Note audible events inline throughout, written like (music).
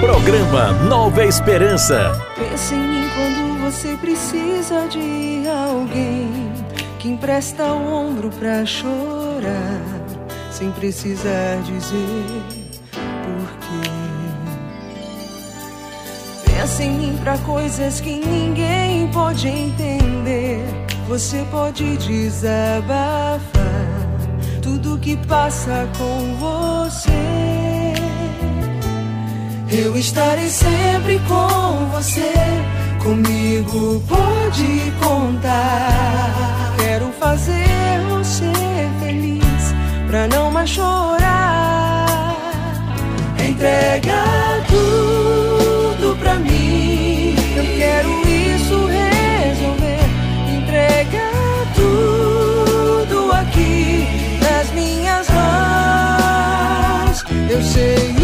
Programa Nova Esperança. Pensa em mim quando você precisa de alguém que empresta o ombro pra chorar, sem precisar dizer Pensa em mim pra coisas que ninguém pode entender. Você pode desabafar tudo que passa com você. Eu estarei sempre com você. Comigo pode contar. Quero fazer você feliz, pra não mais chorar. Entrega tudo Eu quero isso resolver. Entrega tudo aqui nas minhas mãos. Eu sei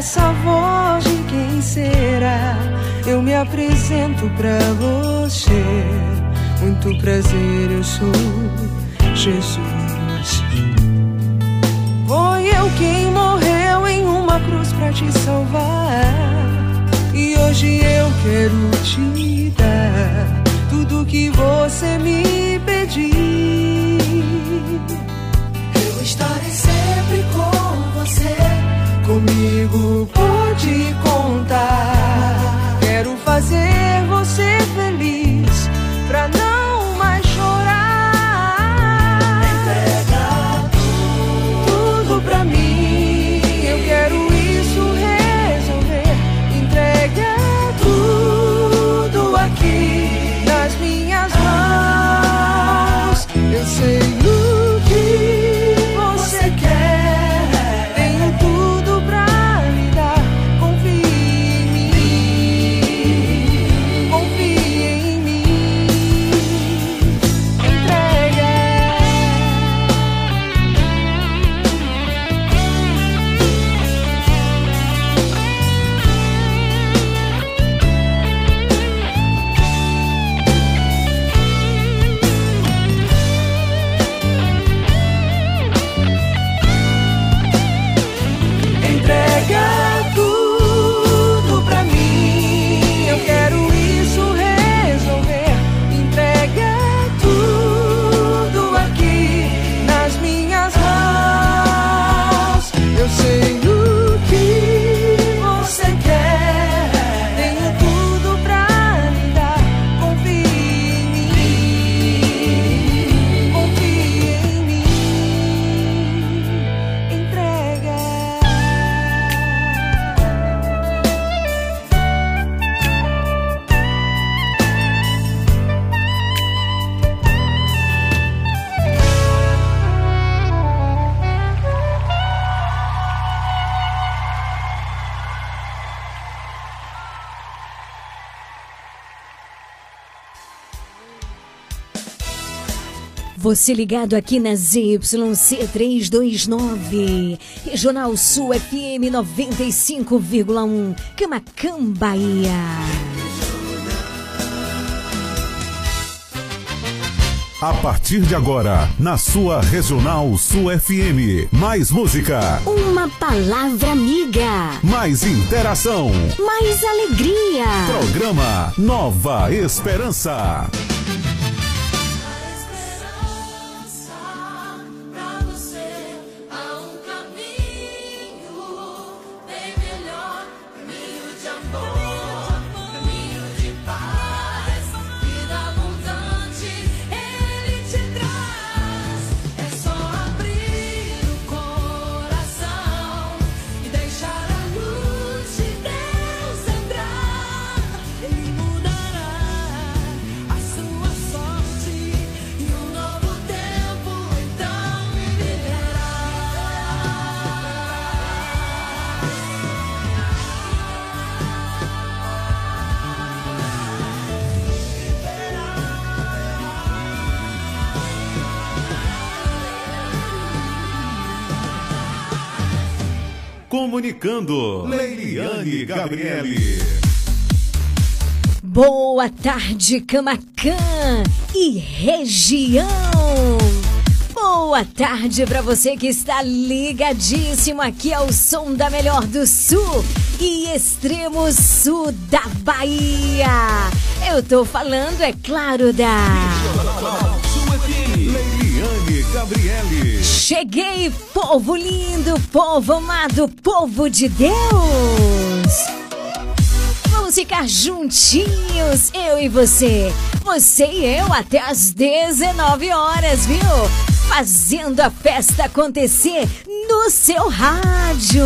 essa voz de quem será, eu me apresento pra você. Muito prazer, eu sou Jesus. Foi eu quem morreu em uma cruz pra te salvar. E hoje eu quero te dar tudo que você me pediu. Comigo pode contar. Quero fazer você feliz pra não Você ligado aqui na ZYC 329, Regional Sul FM 95,1, Camacam, Bahia. A partir de agora, na sua Regional Sul FM. Mais música, Uma palavra amiga, mais interação. mais alegria. Programa Nova Esperança. Comunicando. Leiliane Gabriele. Boa tarde, Camacan e região. Boa tarde para você que está ligadíssimo aqui ao som da melhor do sul e extremo sul da Bahia. Eu tô falando, é claro, da. Gabriele. Cheguei, povo lindo, povo amado, povo de Deus. Vamos ficar juntinhos, eu e você. Você e eu até às 19 horas, viu? Fazendo a festa acontecer no seu rádio.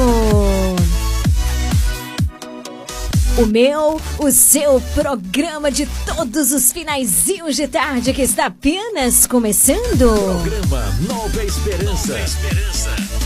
O meu, o seu programa de todos os finaizinhos de tarde que está apenas começando. Programa Nova Esperança.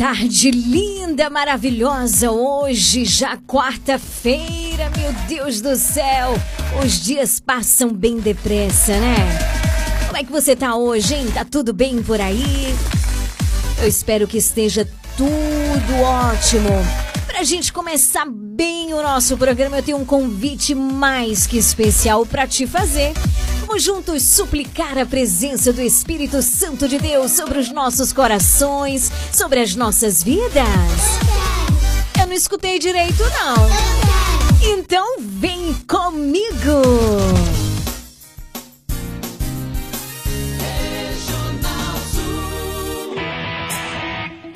Tarde linda, maravilhosa. Hoje, já quarta-feira, meu Deus do céu. Os dias passam bem depressa, né? Como é que você tá hoje, hein? Tá tudo bem por aí? Eu espero que esteja tudo ótimo. Pra gente começar bem o nosso programa, eu tenho um convite mais que especial pra te fazer. Vamos juntos suplicar a presença do Espírito Santo de Deus sobre os nossos corações, sobre as nossas vidas. Eu não escutei direito, não. Então vem comigo.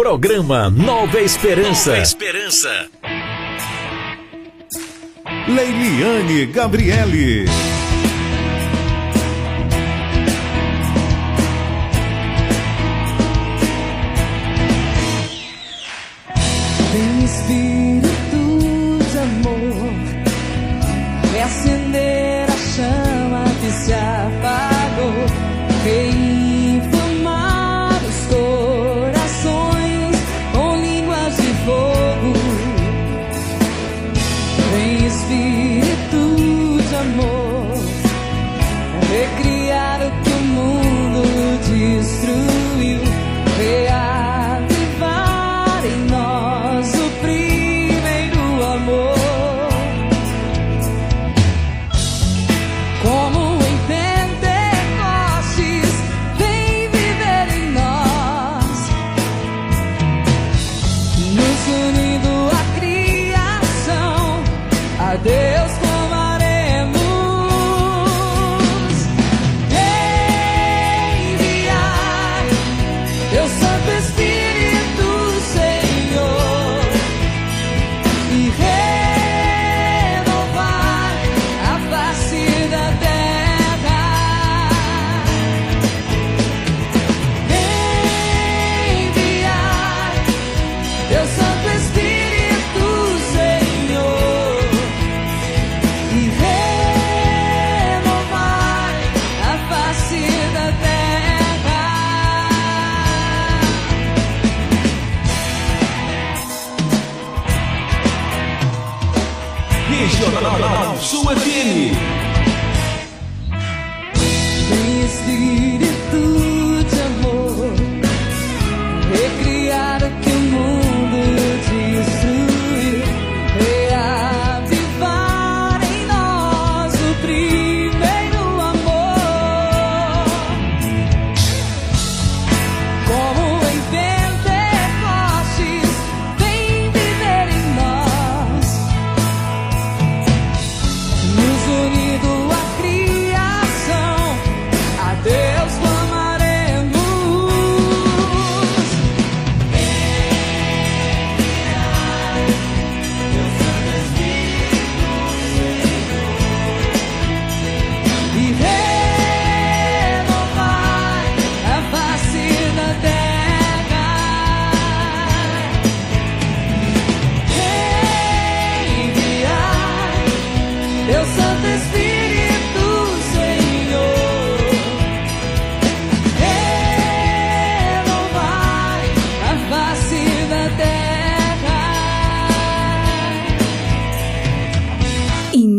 Programa Nova Esperança. Nova Esperança. Leiliane Gabriele.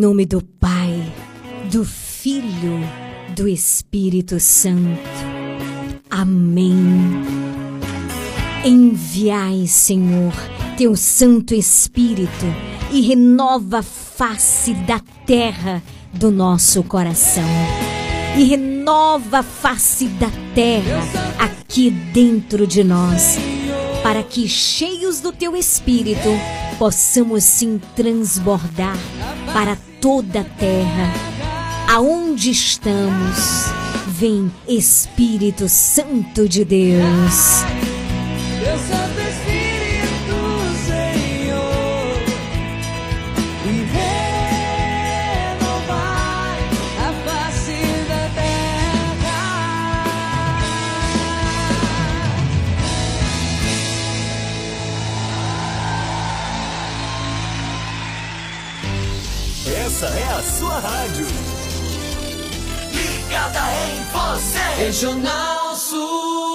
Nome do Pai, do Filho, do Espírito Santo. Amém. Enviai, Senhor, teu Santo Espírito e renova a face da terra do nosso coração. E renova a face da terra aqui dentro de nós, para que, cheios do teu Espírito, possamos sim transbordar para toda a terra. Aonde estamos, vem Espírito Santo de Deus. Regional Sul.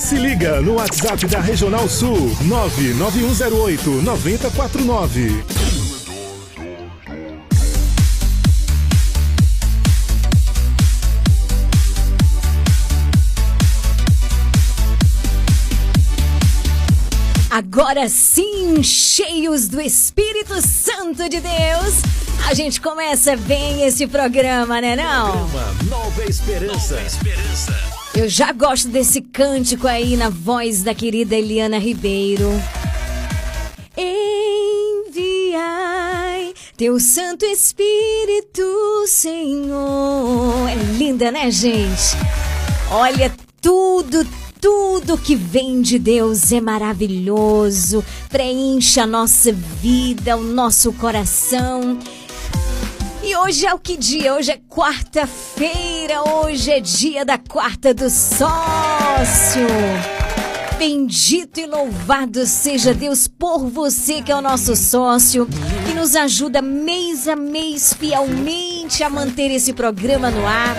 Se liga no WhatsApp da Regional Sul 99108 9049. Agora sim, cheios do Espírito Santo de Deus, a gente começa bem esse programa, né não? Nova esperança. Nova esperança. Eu já gosto desse cântico aí na voz da querida Eliana Ribeiro. Enviai teu Santo Espírito, Senhor. É linda, né, gente? Olha, tudo, tudo que vem de Deus é maravilhoso. Preenche a nossa vida, o nosso coração. E hoje é o que dia? Hoje é quarta-feira, hoje é dia da quarta do sócio. Bendito e louvado seja Deus por você que é o nosso sócio, que nos ajuda mês a mês fielmente a manter esse programa no ar.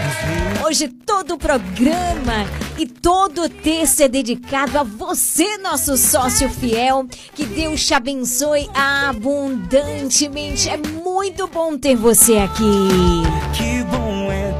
Hoje todo o programa e todo o texto é dedicado a você, nosso sócio fiel. Que Deus te abençoe abundantemente. É muito bom ter você aqui. Que bom é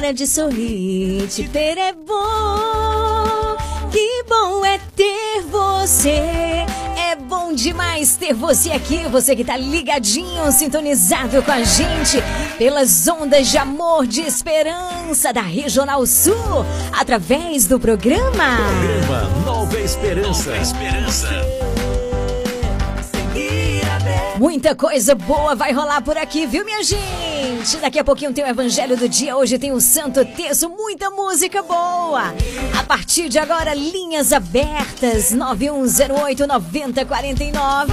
parar de sorrir. Te ter é bom. Que bom é ter você. É bom demais ter você aqui. Você que tá ligadinho, sintonizado com a gente pelas ondas de amor, de esperança da Regional Sul, através do programa. Programa Nova Esperança. Nova Esperança. Muita coisa boa vai rolar por aqui, viu, minha gente? Daqui a pouquinho tem o Evangelho do Dia, hoje tem o Santo Terço, muita música boa. A partir de agora, linhas abertas, 9108-9049.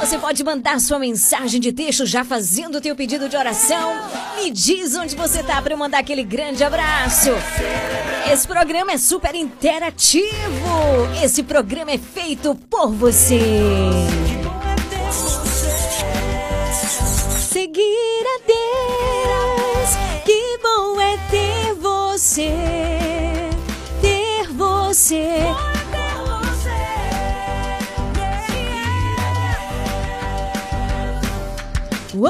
Você pode mandar sua mensagem de texto já fazendo o teu pedido de oração. Me diz onde você tá para eu mandar aquele grande abraço. Esse programa é super interativo. Esse programa é feito por você. Seguir a Deus, você, ter você. Oh,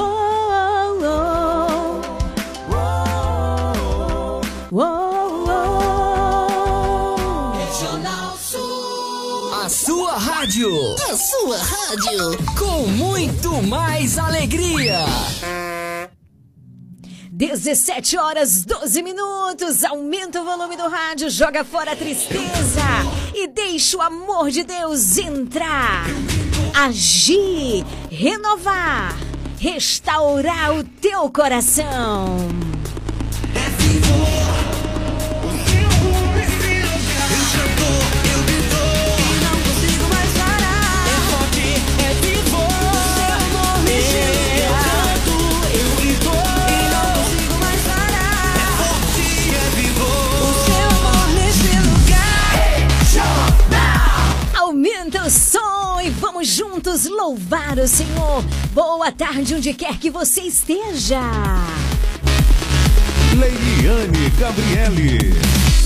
oh, oh. Regional Sul. A sua rádio. A sua rádio. Com muito mais alegria. 17 horas 12 minutos. Aumenta o volume do rádio, joga fora a tristeza e deixa o amor de Deus entrar. Agir, renovar, restaurar o teu coração. Não Aumenta o som e vamos juntos louvar o Senhor. Boa tarde, onde quer que você esteja. Leiliane Gabriele.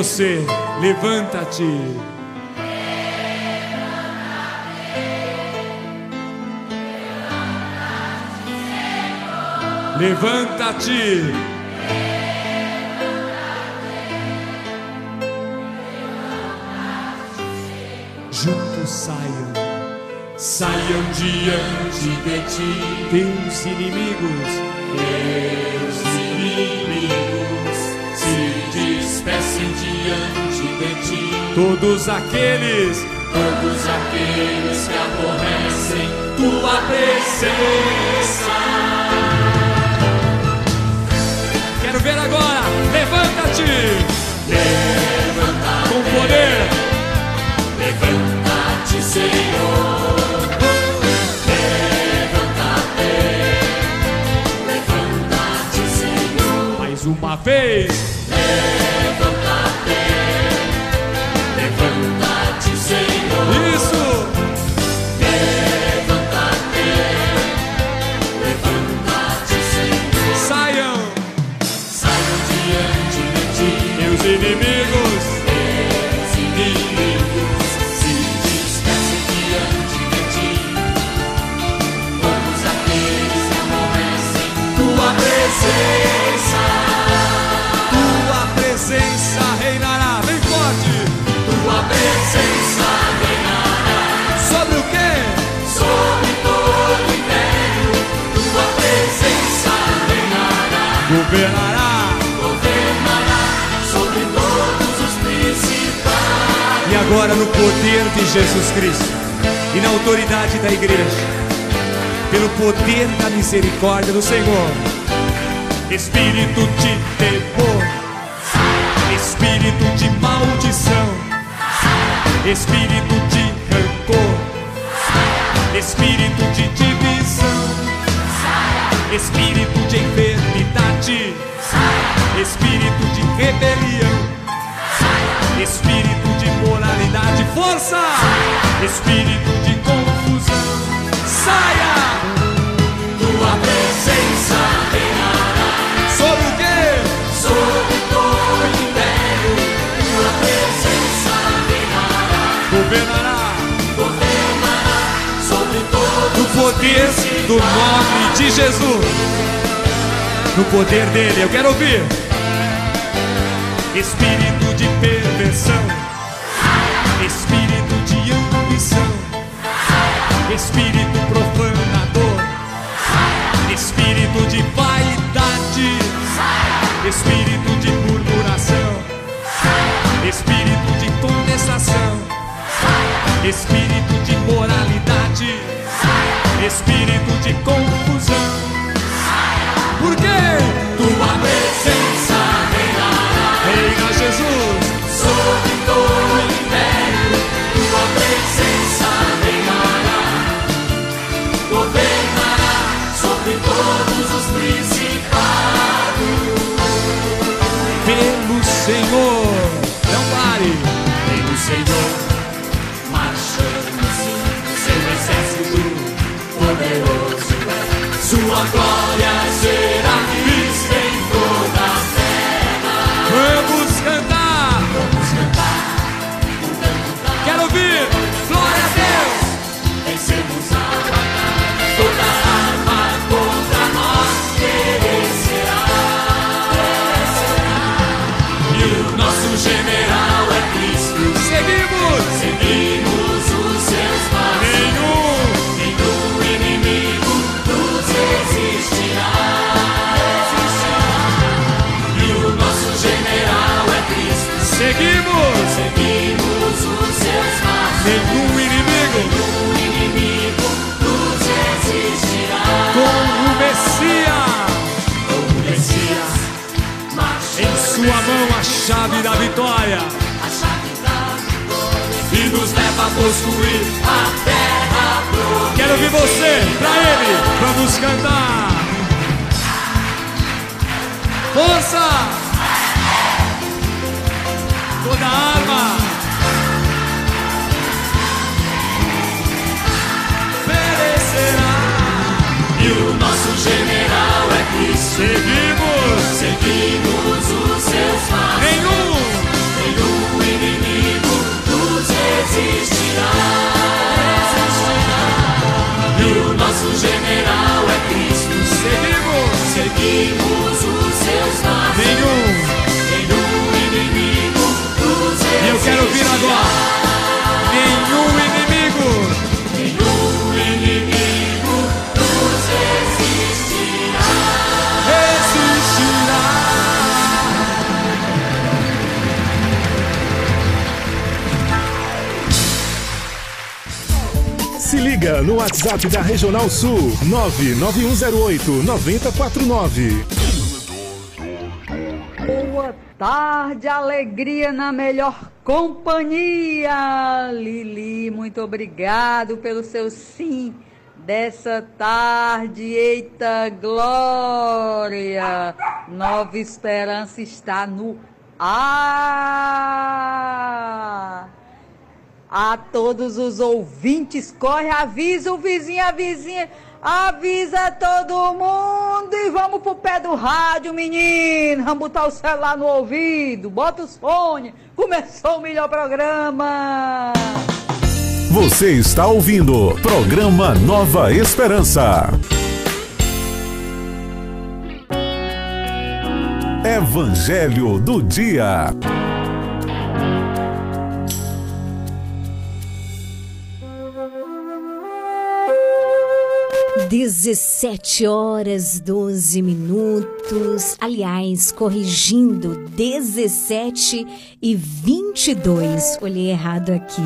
Você. Levanta-te. Levanta-te. Juntos saiam, saiam diante de ti, teus inimigos, Todos aqueles, todos aqueles que aborrecem tua presença. Quero ver agora, levanta-te, levanta com poder. Levanta-te, Senhor. Levanta-te. Levanta-te, Senhor. Mais uma vez. Levanta-te. Agora no poder de Jesus Cristo e na autoridade da igreja, pelo poder da misericórdia do Senhor, espírito de temor, espírito de maldição, espírito de rancor, espírito de divisão, espírito de enfermidade, espírito de rebelião espírito força, espírito de confusão, saia, Tua presença reinará sobre o quê? sobre todo o império. Tua presença reinará, Governará governará sobre todo no poder do nome de Jesus, no poder dele, eu quero ouvir. Espírito de perversão, ambição, espírito profanador, espírito de vaidade, espírito de murmuração, espírito de contestação, espírito de moralidade, espírito de confusão. Por quê? Tua presença reinará. Reina Jesus, a chave da vitória. a chave da vitória e nos leva a possuir a terra prometida. Quero ouvir você. Pra ele. Vamos cantar. Força. Toda arma. Perecerá. E o nosso general é Cristo. Seguimos. Seguimos E o nosso general é Cristo. Seguimos. Seguimos os seus passos. Nenhum. Nenhum inimigo nos resistirá. E eu quero ouvir agora. Liga no WhatsApp da Regional Sul 99108 9049. Boa tarde, alegria na melhor companhia. Lili, muito obrigado pelo seu sim dessa tarde. Eita glória! Nova esperança está no ar. A todos os ouvintes, corre, avisa o vizinho, a vizinha, avisa todo mundo e vamos pro pé do rádio, menino. Vamos botar o celular no ouvido, bota os fones. Começou o melhor programa. Você está ouvindo programa Nova Esperança. Evangelho do Dia. 17 horas 12 minutos. Aliás, corrigindo, 17 e 22. Olhei errado aqui.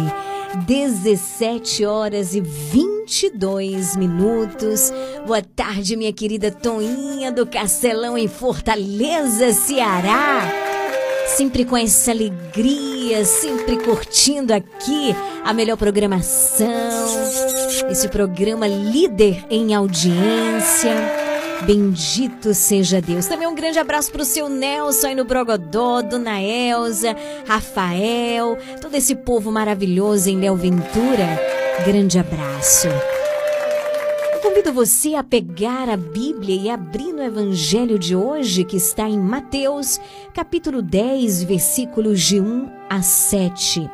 17 horas e 22 minutos. Boa tarde, minha querida Toinha do Castelão em Fortaleza, Ceará. Sempre com essa alegria, sempre curtindo aqui a melhor programação. Esse programa líder em audiência. Bendito seja Deus. Também um grande abraço pro seu Nelson aí no Brogodó, Dona Elza, Rafael, todo esse povo maravilhoso em Léo Ventura. Grande abraço. Convido você a pegar a Bíblia e abrir no Evangelho de hoje, que está em Mateus, capítulo 10, versículos de 1 a 7.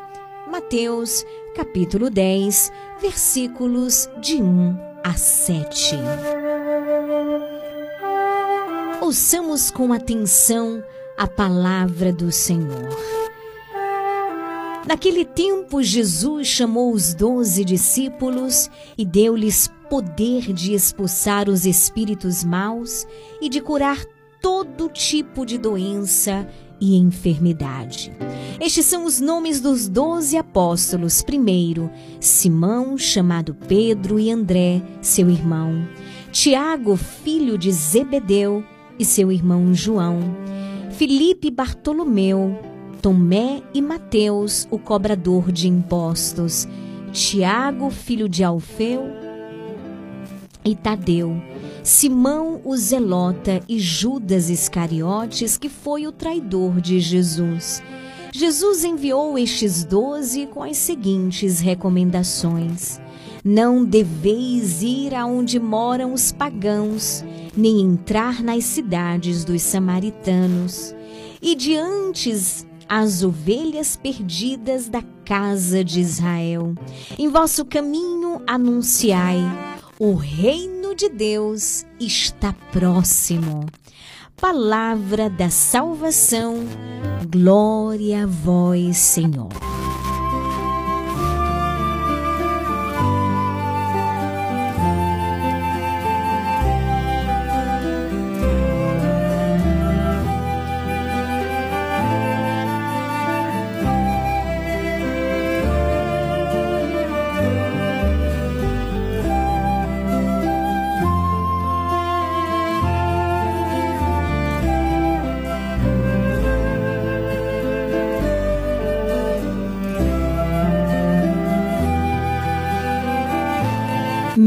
Mateus, capítulo 10, versículos de 1 a 7. Ouçamos com atenção a palavra do Senhor. Naquele tempo, Jesus chamou os doze discípulos e deu-lhes poder de expulsar os espíritos maus e de curar todo tipo de doença e enfermidade. Estes são os nomes dos doze apóstolos. Primeiro, Simão, chamado Pedro, e André, seu irmão. Tiago, filho de Zebedeu, e seu irmão João. Filipe e Bartolomeu. Tomé e Mateus, o cobrador de impostos. Tiago, filho de Alfeu, e Tadeu. Simão o Zelota e Judas Iscariotes, que foi o traidor de Jesus. Jesus enviou estes doze com as seguintes recomendações: Não deveis ir aonde moram os pagãos, nem entrar nas cidades dos samaritanos, e diante as ovelhas perdidas da casa de Israel. Em vosso caminho anunciai: o reino de Deus está próximo. Palavra da salvação, glória a vós, Senhor.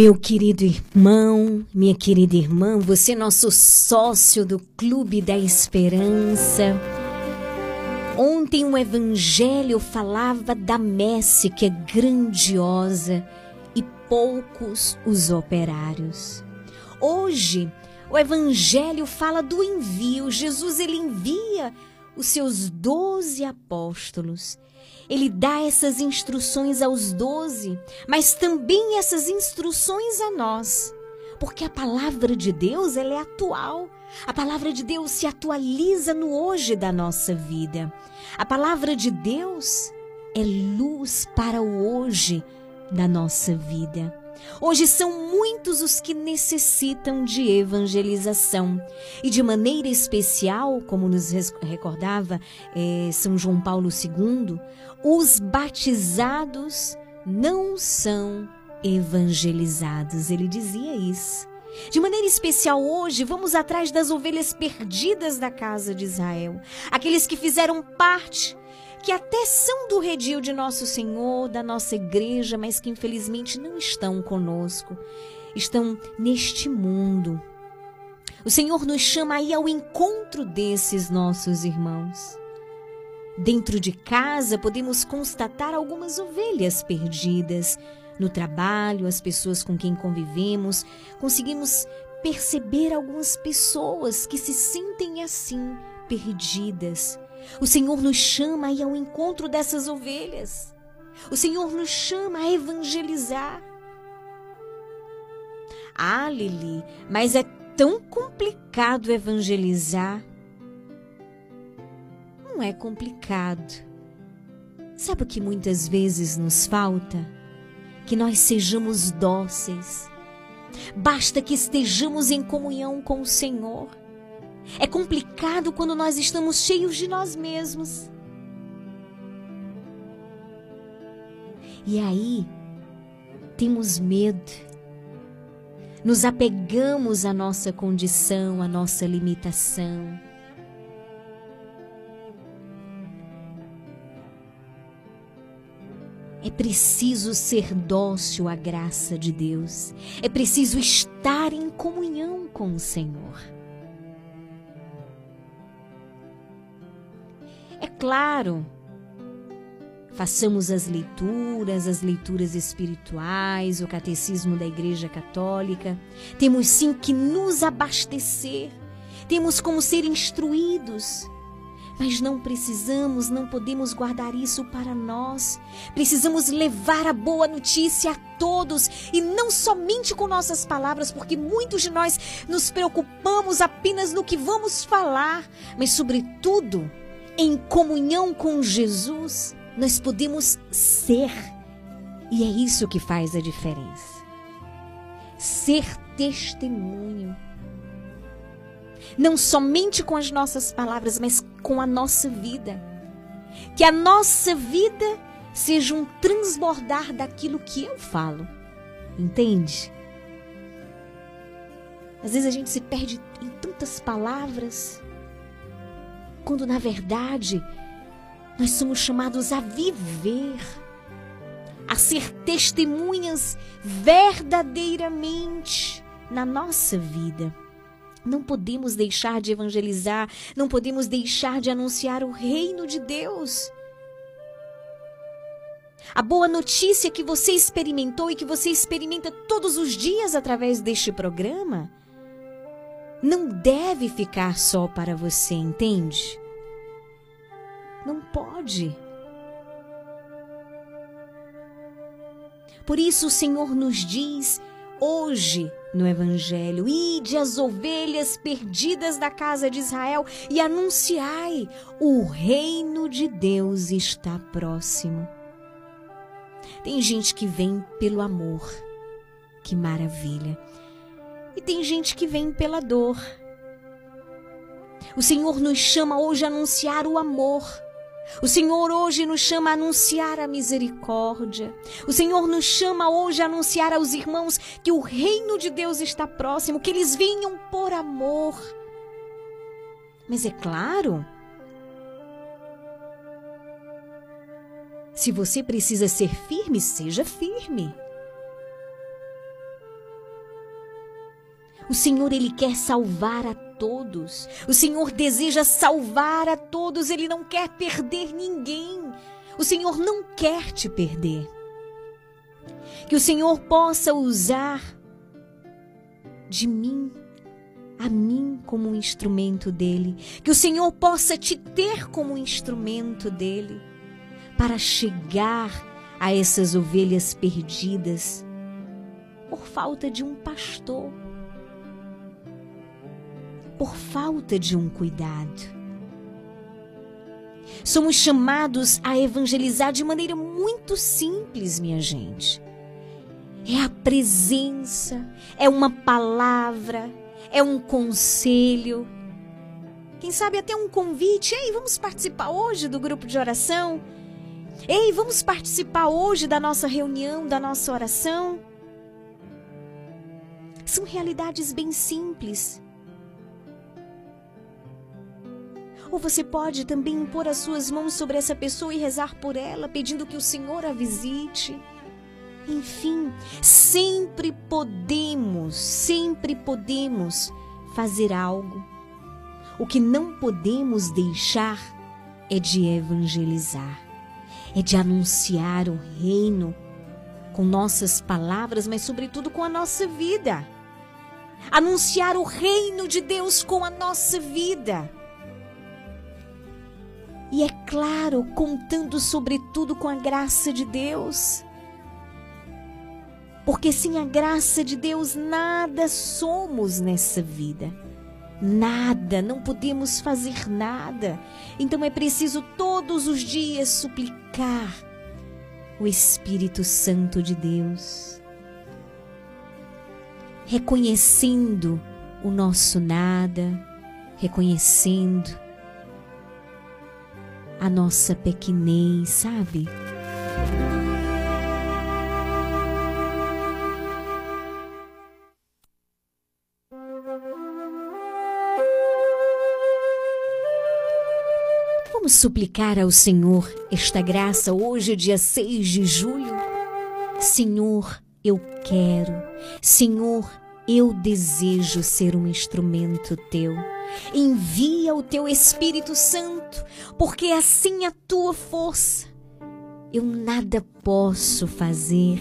Meu querido irmão, minha querida irmã, você é nosso sócio do Clube da Esperança. Ontem o Evangelho falava da messe que é grandiosa e poucos os operários. Hoje o Evangelho fala do envio. Jesus ele envia os seus doze apóstolos ele dá essas instruções aos doze, mas também essas instruções a nós. Porque a palavra de Deus ela é atual. A palavra de Deus se atualiza no hoje da nossa vida. A palavra de Deus é luz para o hoje da nossa vida. Hoje são muitos os que necessitam de evangelização. E de maneira especial, como nos recordava eh, São João Paulo II, os batizados não são evangelizados. Ele dizia isso. De maneira especial hoje, vamos atrás das ovelhas perdidas da casa de Israel, aqueles que fizeram parte que até são do redil de nosso Senhor, da nossa igreja, mas que infelizmente não estão conosco, estão neste mundo. O Senhor nos chama aí ao encontro desses nossos irmãos. Dentro de casa podemos constatar algumas ovelhas perdidas. No trabalho, as pessoas com quem convivemos, conseguimos perceber algumas pessoas que se sentem assim, perdidas. O Senhor nos chama a ir ao encontro dessas ovelhas. O Senhor nos chama a evangelizar. Ah, Lili, mas é tão complicado evangelizar. Não é complicado. Sabe o que muitas vezes nos falta? Que nós sejamos dóceis, Basta que estejamos em comunhão com o Senhor. É complicado quando nós estamos cheios de nós mesmos. E aí, temos medo. Nos apegamos à nossa condição, à nossa limitação. É preciso ser dócil à graça de Deus. É preciso estar em comunhão com o Senhor. É claro, façamos as leituras, as leituras espirituais, o catecismo da Igreja Católica. Temos sim que nos abastecer, temos como ser instruídos. Mas não precisamos, não podemos guardar isso para nós. Precisamos levar a boa notícia a todos e não somente com nossas palavras, porque muitos de nós nos preocupamos apenas no que vamos falar, mas, sobretudo, em comunhão com Jesus, nós podemos ser. E é isso que faz a diferença. Ser testemunho não somente com as nossas palavras, mas com a nossa vida. Que a nossa vida seja um transbordar daquilo que eu falo. Entende? Às vezes a gente se perde em tantas palavras, quando na verdade nós somos chamados a viver, a ser testemunhas verdadeiramente na nossa vida. Não podemos deixar de evangelizar, não podemos deixar de anunciar o reino de Deus. A boa notícia que você experimentou e que você experimenta todos os dias através deste programa não deve ficar só para você, entende? Não pode. Por isso o Senhor nos diz hoje no Evangelho: Ide as ovelhas perdidas da casa de Israel e anunciai: o reino de Deus está próximo. Tem gente que vem pelo amor, que maravilha. E tem gente que vem pela dor. O Senhor nos chama hoje a anunciar o amor o Senhor hoje nos chama a anunciar a misericórdia. O Senhor nos chama hoje a anunciar aos irmãos que o reino de Deus está próximo, que eles venham por amor. Mas é claro, se você precisa ser firme, seja firme. O Senhor, Ele quer salvar a todos. O Senhor deseja salvar a todos, Ele não quer perder ninguém. O Senhor não quer te perder. Que o Senhor possa usar de mim, a mim como um instrumento dele. Que o Senhor possa te ter como um instrumento dele para chegar a essas ovelhas perdidas por falta de um pastor por falta de um cuidado. Somos chamados a evangelizar de maneira muito simples, minha gente. É a presença, é uma palavra, é um conselho. Quem sabe até um convite. Ei, vamos participar hoje do grupo de oração? Ei, vamos participar hoje da nossa reunião, da nossa oração? São realidades bem simples Ou você pode também impor as suas mãos sobre essa pessoa e rezar por ela, pedindo que o Senhor a visite. Enfim, sempre podemos, sempre podemos fazer algo. O que não podemos deixar é de evangelizar, é de anunciar o reino com nossas palavras, mas sobretudo com a nossa vida. Anunciar o reino de Deus com a nossa vida. E é claro, contando sobretudo com a graça de Deus. Porque sem a graça de Deus nada somos nessa vida. Nada, não podemos fazer nada. Então é preciso todos os dias suplicar o Espírito Santo de Deus. reconhecendo o nosso nada, reconhecendo a nossa pequenez, sabe? Vamos suplicar ao Senhor esta graça hoje, dia 6 de julho? Senhor, eu quero. Senhor, eu desejo ser um instrumento teu. Envia o teu Espírito Santo, porque assim a tua força. Eu nada posso fazer,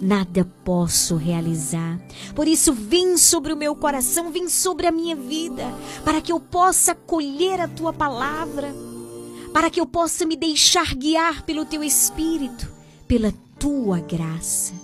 nada posso realizar. Por isso, vem sobre o meu coração, vem sobre a minha vida, para que eu possa acolher a tua palavra, para que eu possa me deixar guiar pelo teu Espírito, pela tua graça.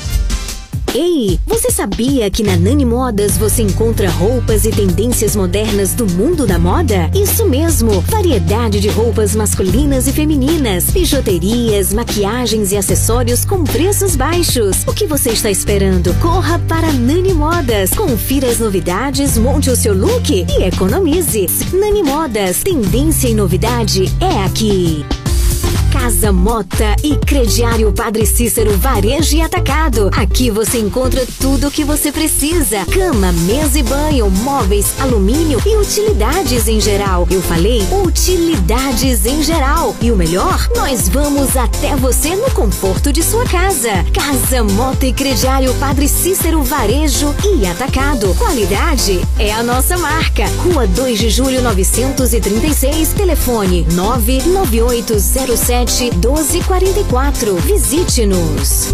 Ei, você sabia que na Nani Modas você encontra roupas e tendências modernas do mundo da moda? Isso mesmo, variedade de roupas masculinas e femininas, bijuterias, maquiagens e acessórios com preços baixos. O que você está esperando? Corra para Nani Modas, confira as novidades, monte o seu look e economize. Nani Modas, tendência e novidade é aqui. Casa Mota e Crediário Padre Cícero Varejo e Atacado. Aqui você encontra tudo o que você precisa: cama, mesa e banho, móveis, alumínio e utilidades em geral. Eu falei utilidades em geral. E o melhor, nós vamos até você no conforto de sua casa. Casa Mota e Crediário Padre Cícero Varejo e Atacado. Qualidade é a nossa marca. Rua 2 de Julho 936, telefone 99807 1244. Visite-nos.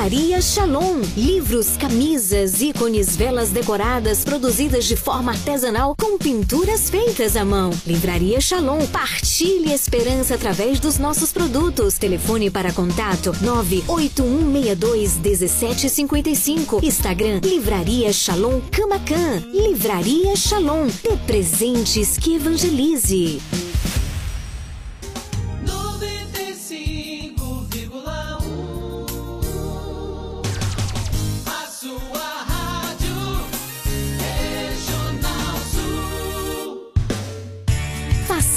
Livraria Shalom. Livros, camisas, ícones, velas decoradas, produzidas de forma artesanal com pinturas feitas à mão. Livraria Shalom. Partilhe esperança através dos nossos produtos. Telefone para contato 981621755. Instagram Livraria Shalom Camacan. Livraria Shalom. Dê presentes que evangelize.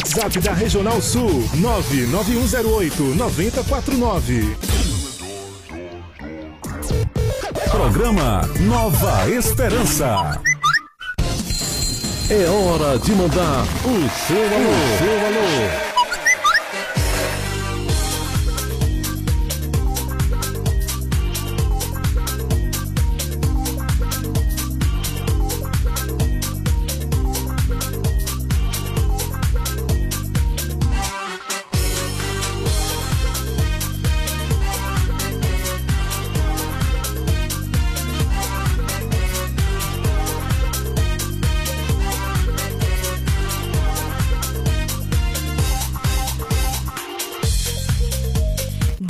WhatsApp da Regional Sul 99108 9049. Programa Nova Esperança. É hora de mandar o seu alô. seu alô.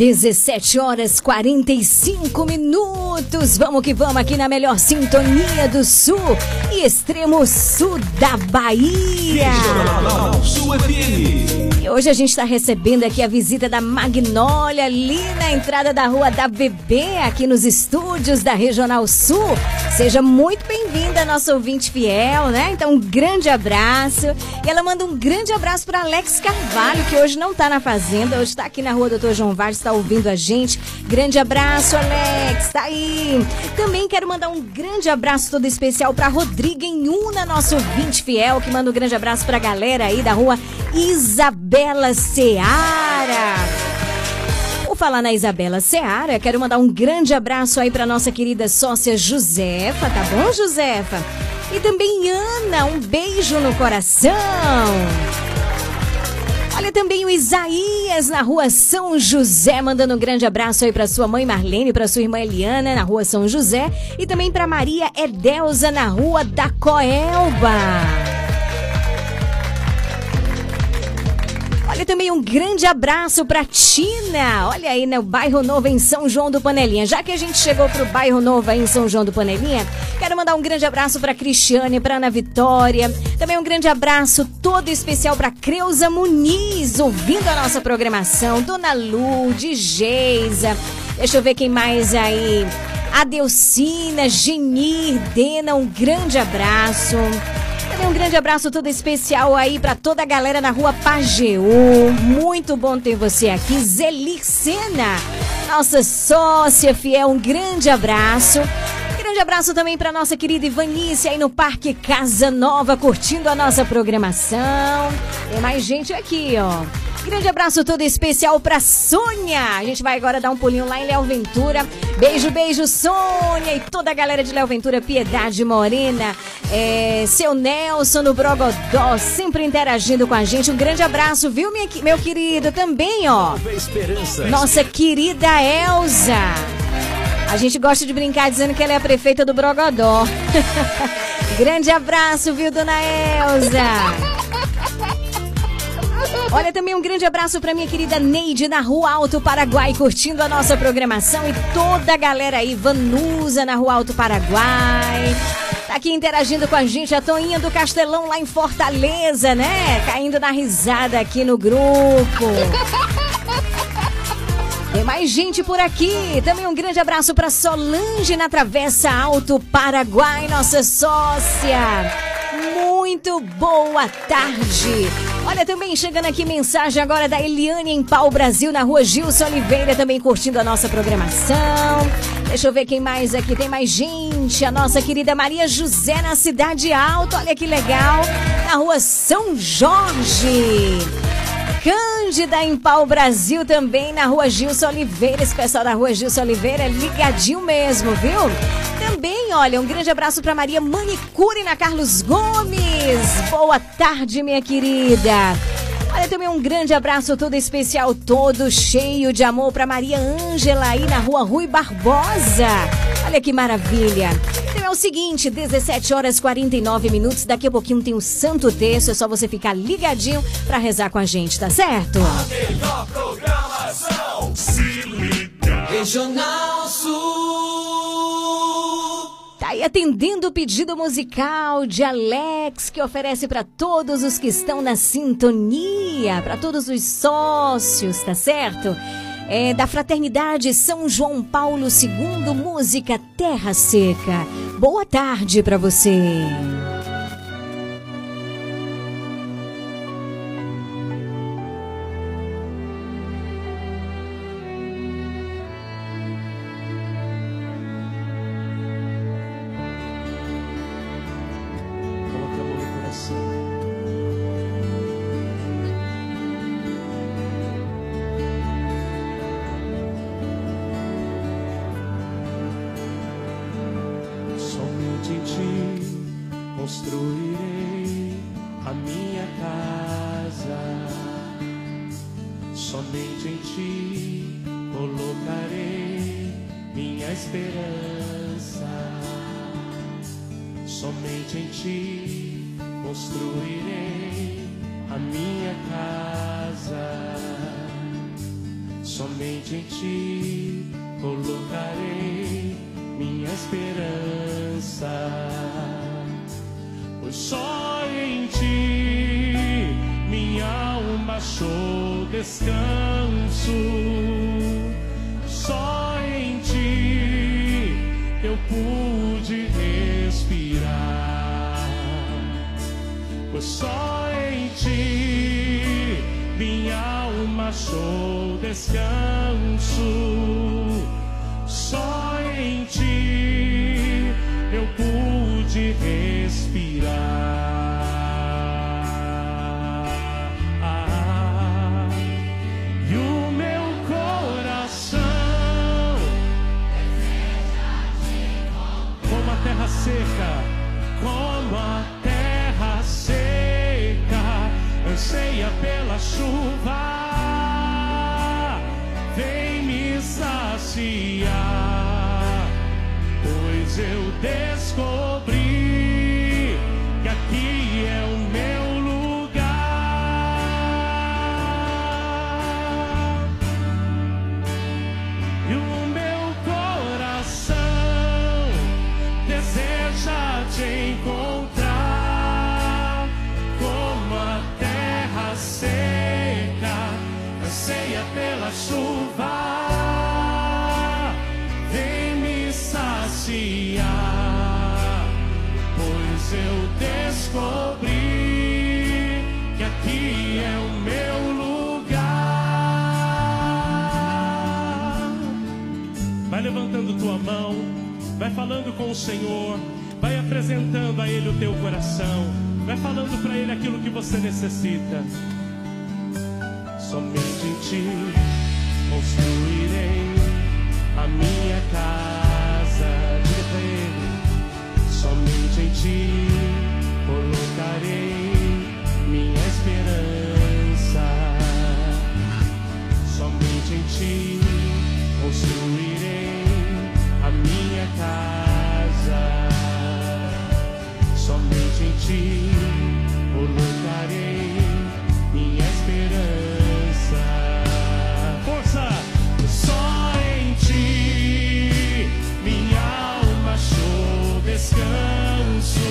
Dezessete horas 45 minutos. Vamos que vamos aqui na melhor sintonia do sul e extremo sul da Bahia. Sul FM. E hoje a gente está recebendo aqui a visita da Magnólia ali na entrada da Rua da Bebê, aqui nos estúdios da Regional Sul. Seja muito bem-vinda, nossa ouvinte fiel, né? Então, um grande abraço. E ela manda um grande abraço para Alex Carvalho, que hoje não está na fazenda, hoje está aqui na Rua Doutor João Vaz, está ouvindo a gente. Grande abraço, Alex, tá aí. Também quero mandar um grande abraço todo especial para Rodrigo Enhuna, nosso ouvinte fiel, que manda um grande abraço para a galera aí da Rua Isabela Seara. Por falar na Isabela Seara, quero mandar um grande abraço aí para nossa querida sócia Josefa, tá bom, Josefa? E também Ana, um beijo no coração. Olha também o Isaías na rua São José, mandando um grande abraço aí para sua mãe Marlene, para sua irmã Eliana na rua São José e também para Maria Edelza na rua da Coelba. Olha também um grande abraço para Tina. Olha aí no bairro Novo em São João do Panelinha. Já que a gente chegou pro bairro Novo aí em São João do Panelinha, quero mandar um grande abraço para Cristiane, para Ana Vitória. Também um grande abraço todo especial para Creuza Muniz, ouvindo a nossa programação. Dona Lude, Geisa. Deixa eu ver quem mais aí. Adelcina, Genir, Dena, um grande abraço. Também um grande abraço todo especial aí para toda a galera na rua Pajeú. Muito bom ter você aqui. Zelir Sena, nossa sócia fiel, um grande abraço. Grande abraço também para nossa querida Ivanice aí no Parque Casa Nova, curtindo a nossa programação. Tem mais gente aqui, ó. Grande abraço todo especial pra Sônia. A gente vai agora dar um pulinho lá em Léo Ventura. Beijo, beijo, Sônia e toda a galera de Léo Ventura, Piedade Morena, é, seu Nelson no Brogodó, sempre interagindo com a gente. Um grande abraço, viu, minha, meu querido? Também, ó. Nossa querida Elza. A gente gosta de brincar dizendo que ela é a prefeita do Brogodó. (laughs) Grande abraço, viu, dona Elza? Olha, também um grande abraço para minha querida Neide na Rua Alto Paraguai, curtindo a nossa programação e toda a galera aí, Vanusa na Rua Alto Paraguai. Tá aqui interagindo com a gente, a Toinha do Castelão lá em Fortaleza, né? Caindo na risada aqui no grupo. Tem mais gente por aqui. Também um grande abraço para Solange na Travessa Alto Paraguai, nossa sócia. Muito boa tarde. Olha, também chegando aqui mensagem agora da Eliane em Pau Brasil, na rua Gilson Oliveira, também curtindo a nossa programação. Deixa eu ver quem mais aqui. Tem mais gente. A nossa querida Maria José na Cidade Alta. Olha que legal. Na rua São Jorge. Cândida em Pau Brasil também, na rua Gilson Oliveira. Esse pessoal da rua Gilson Oliveira é ligadinho mesmo, viu? Também, olha, um grande abraço para Maria Manicure na Carlos Gomes. Boa tarde, minha querida. Olha, também um grande abraço todo especial, todo cheio de amor para Maria Ângela aí na rua Rui Barbosa. Olha que maravilha. Então é o seguinte, 17 horas 49 minutos, daqui a pouquinho tem o Santo Terço, é só você ficar ligadinho para rezar com a gente, tá certo? melhor programação. Se liga. Regional Sul. Aí atendendo o pedido musical de Alex, que oferece para todos os que estão na sintonia, para todos os sócios, tá certo? É da Fraternidade São João Paulo II, música Terra Seca. Boa tarde para você. descanso só em ti. score. vai falando com o Senhor, vai apresentando a Ele o teu coração, vai falando para Ele aquilo que você necessita. Somente em Ti construirei a minha casa. de para somente em Ti colocarei minha esperança. Somente em Ti construirei casa. Somente em ti colocarei minha esperança. Força! Só em ti minha alma achou descanso.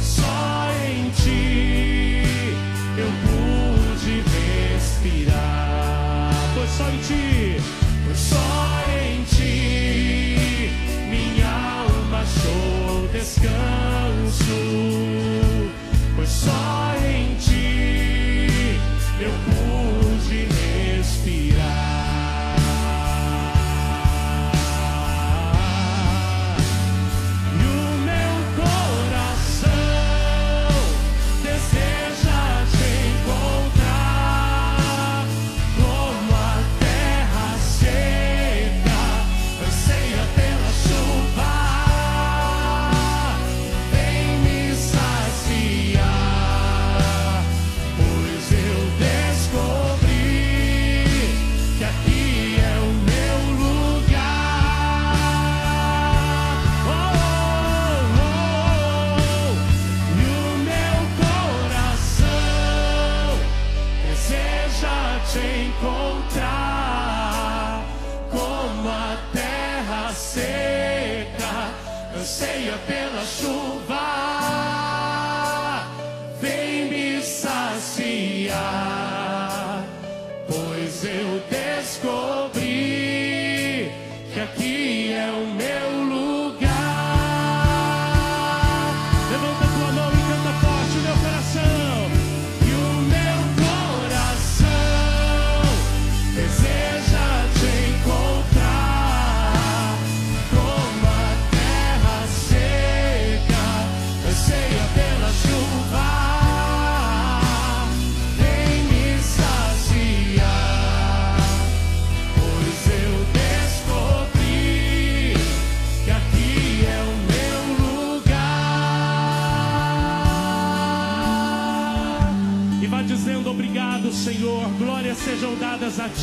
Só em ti. song.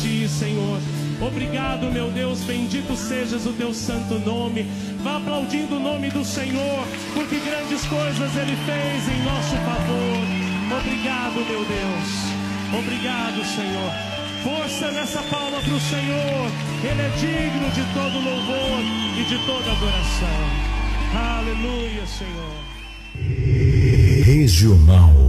Ti, Senhor. Obrigado, meu Deus, bendito sejas o teu santo nome. Vá aplaudindo o nome do Senhor, porque grandes coisas ele fez em nosso favor. Obrigado, meu Deus. Obrigado, Senhor. Força nessa palma para o Senhor. Ele é digno de todo louvor e de toda adoração. Aleluia, Senhor. Regional.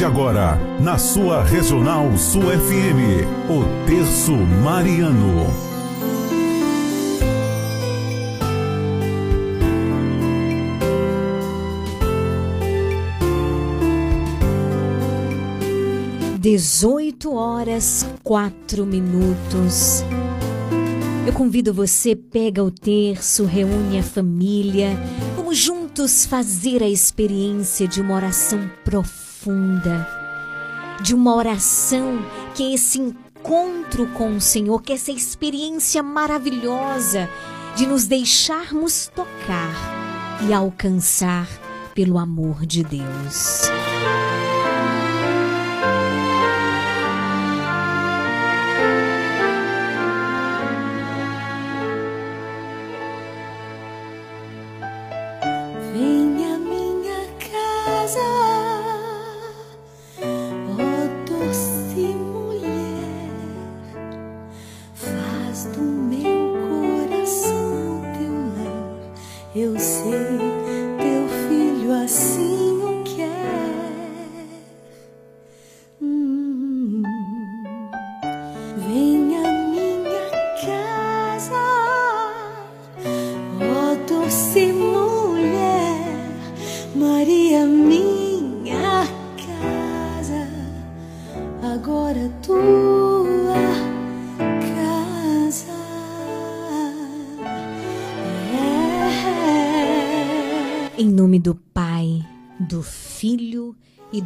De agora, na sua Regional Sul FM, o Terço Mariano. Dezoito horas quatro minutos. Eu convido você, pega o terço, reúne a família. Vamos juntos fazer a experiência de uma oração profunda. De uma oração que é esse encontro com o Senhor, que é essa experiência maravilhosa de nos deixarmos tocar e alcançar pelo amor de Deus.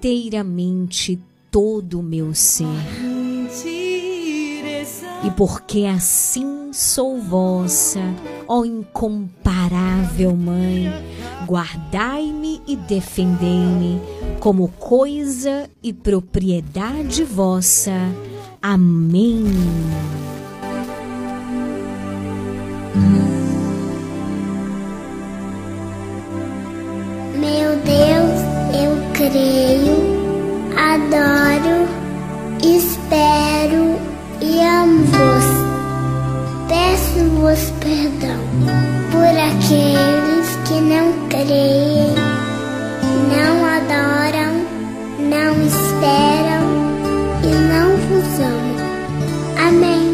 inteiramente todo o meu ser. E porque assim sou vossa, ó incomparável Mãe, guardai-me e defendei-me como coisa e propriedade vossa. Amém. Adoro, espero e amo-vos. Peço-vos perdão por aqueles que não creem, não adoram, não esperam e não vos amam. Amém.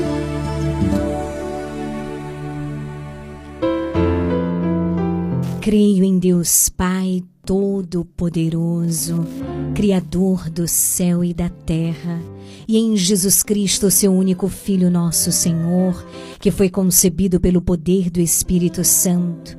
Creio em Deus Pai Todo-Poderoso, Criador do céu e da terra, e em Jesus Cristo, seu único Filho, nosso Senhor, que foi concebido pelo poder do Espírito Santo.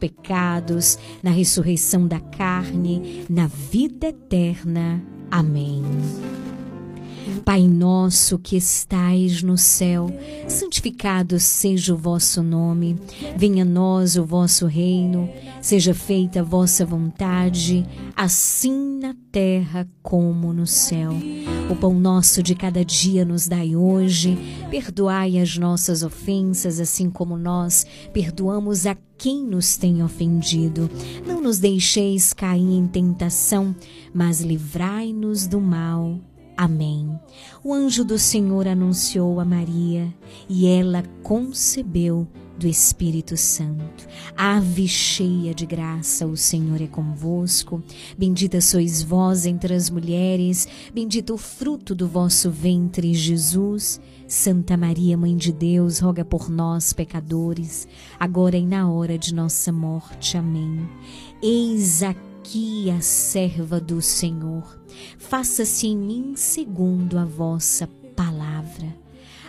pecados, na ressurreição da carne, na vida eterna. Amém. Pai nosso que estais no céu, santificado seja o vosso nome. Venha a nós o vosso reino. Seja feita a vossa vontade, assim na terra como no céu. O pão nosso de cada dia nos dai hoje. Perdoai as nossas ofensas, assim como nós perdoamos a quem nos tem ofendido. Não nos deixeis cair em tentação, mas livrai-nos do mal. Amém. O anjo do Senhor anunciou a Maria e ela concebeu do Espírito Santo. Ave cheia de graça, o Senhor é convosco. Bendita sois vós entre as mulheres, bendito o fruto do vosso ventre, Jesus. Santa Maria, Mãe de Deus, roga por nós, pecadores, agora e na hora de nossa morte. Amém. Eis aqui a serva do Senhor. Faça-se em mim segundo a vossa palavra.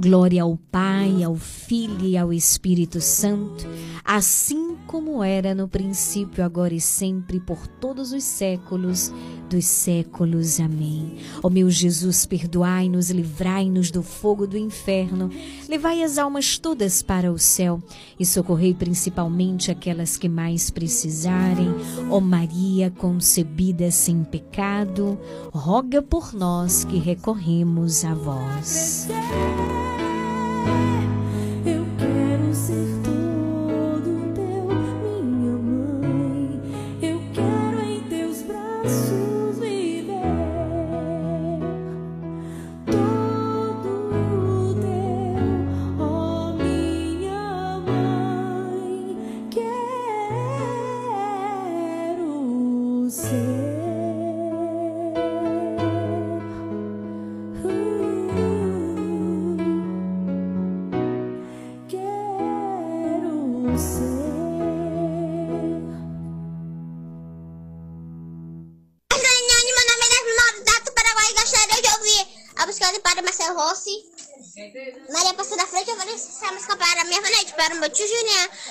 Glória ao Pai, ao Filho e ao Espírito Santo, assim como era no princípio, agora e sempre, por todos os séculos dos séculos. Amém. Ó meu Jesus, perdoai-nos, livrai-nos do fogo do inferno, levai as almas todas para o céu e socorrei principalmente aquelas que mais precisarem. Ó Maria concebida sem pecado, roga por nós que recorremos a vós. Eu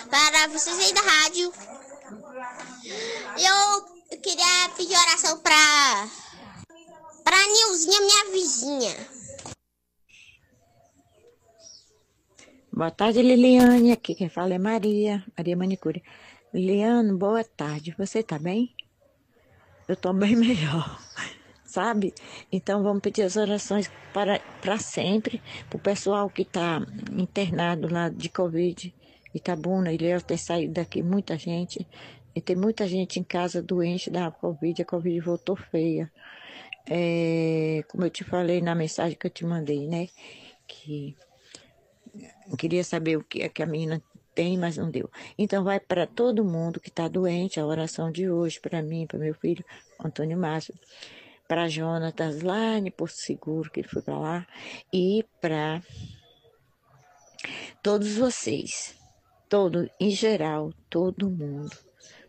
para vocês aí da rádio. Eu queria pedir oração para para a Nilzinha, minha vizinha. Boa tarde, Liliane. Aqui quem fala é Maria, Maria Manicure. Liliane, boa tarde. Você tá bem? Eu tô bem (laughs) melhor, sabe? Então vamos pedir as orações para, para sempre, para o pessoal que está internado lá de Covid. Itabuna, Ilhéus tem saído daqui muita gente. E tem muita gente em casa doente da Covid. A Covid voltou feia. É, como eu te falei na mensagem que eu te mandei, né? Que queria saber o que é que a menina tem, mas não deu. Então vai para todo mundo que está doente, a oração de hoje, para mim, para meu filho, Antônio Márcio, para Jonatas lá em Porto Seguro, que ele foi para lá, e para todos vocês, todo, em geral, todo mundo.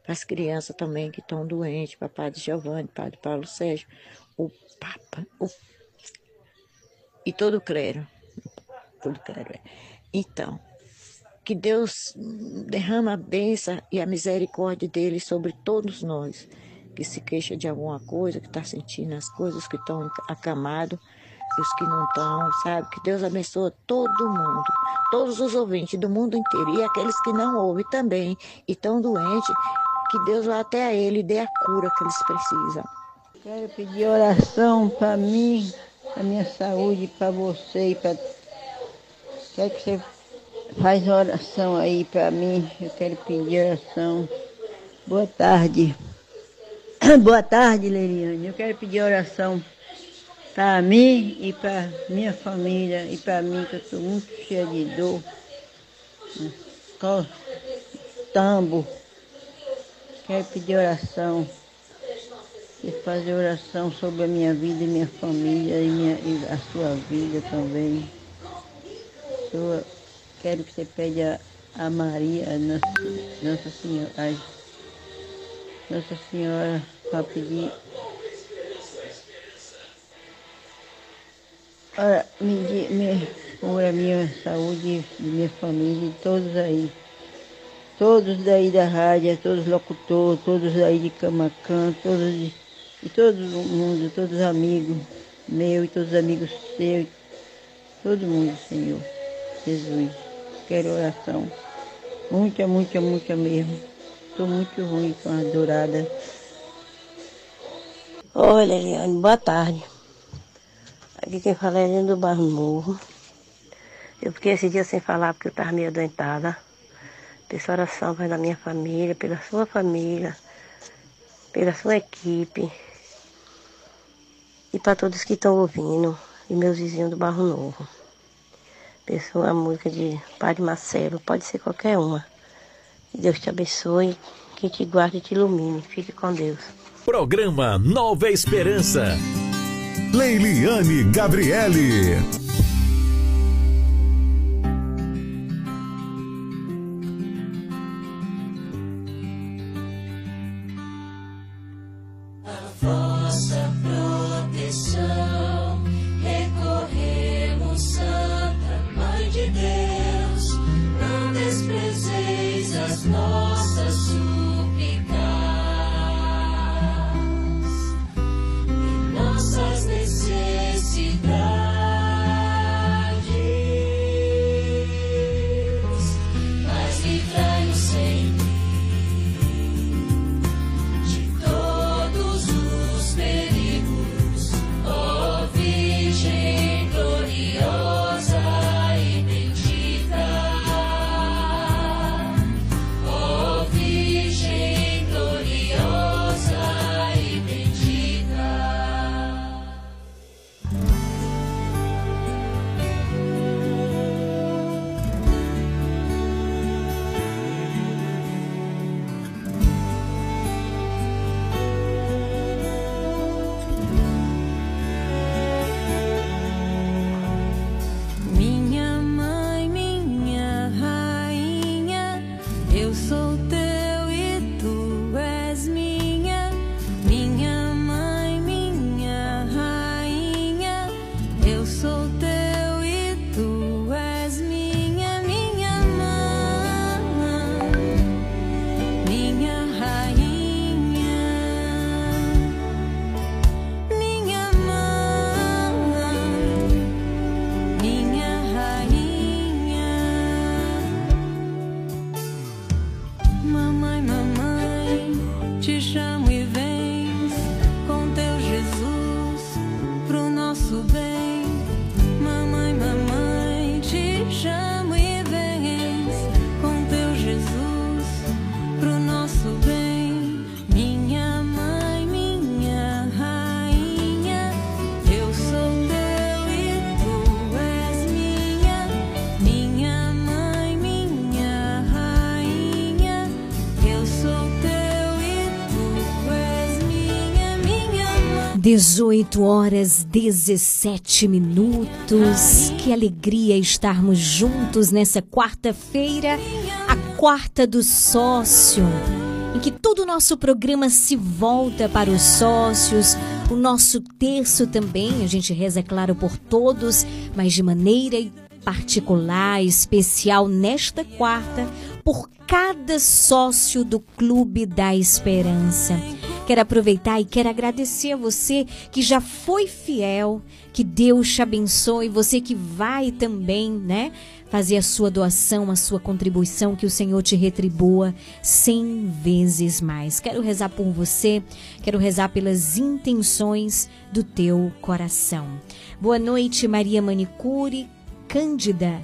Para as crianças também que estão doentes, para Padre Giovanni, Padre Paulo Sérgio, o Papa, o... e todo o clero. Todo clero, é. Então, que Deus derrama a bênção e a misericórdia dele sobre todos nós que se queixa de alguma coisa, que está sentindo as coisas que estão acamados e os que não estão, sabe? Que Deus abençoe todo mundo, todos os ouvintes do mundo inteiro e aqueles que não ouvem também e estão doentes, que Deus vá até a ele e dê a cura que eles precisam. Quero pedir oração para mim, para minha saúde, para você e para. Quero que você faz oração aí para mim. Eu quero pedir oração. Boa tarde. (clears throat) Boa tarde, Leliane. Eu quero pedir oração para mim e para minha família e para mim, que eu estou muito cheia de dor. Tambo. Quero pedir oração. E fazer oração sobre a minha vida e minha família e, minha, e a sua vida também. Quero que você pede a, a Maria, a Nossa, Nossa Senhora, Nossa Senhora, para pedir. Ora, me, me, por a minha saúde, de minha família, todos aí. Todos daí da rádio, todos os locutores, todos aí de Camacan, todos de, todo mundo, todos os amigos meus e todos os amigos seus, todo mundo, Senhor. Jesus, quero oração. Muita, muita, muita mesmo. Estou muito ruim com a dourada. Oi, Leliane, boa tarde. Aqui quem fala é do Barro Morro. Eu fiquei esse dia sem falar porque eu estava meio adoentada. Peço oração pela minha família, pela sua família, pela sua equipe e para todos que estão ouvindo e meus vizinhos do Barro Novo. Peço a música de Padre Marcelo, pode ser qualquer uma. Que Deus te abençoe, que te guarde e te ilumine. Fique com Deus. Programa Nova Esperança. Leiliane Gabriele. 18 horas 17 minutos. Que alegria estarmos juntos nessa quarta-feira, a quarta do sócio, em que todo o nosso programa se volta para os sócios. O nosso terço também, a gente reza, é claro, por todos, mas de maneira particular, especial, nesta quarta, por cada sócio do Clube da Esperança. Quero aproveitar e quero agradecer a você que já foi fiel, que Deus te abençoe, você que vai também, né, fazer a sua doação, a sua contribuição, que o Senhor te retribua cem vezes mais. Quero rezar por você, quero rezar pelas intenções do teu coração. Boa noite, Maria Manicure, Cândida,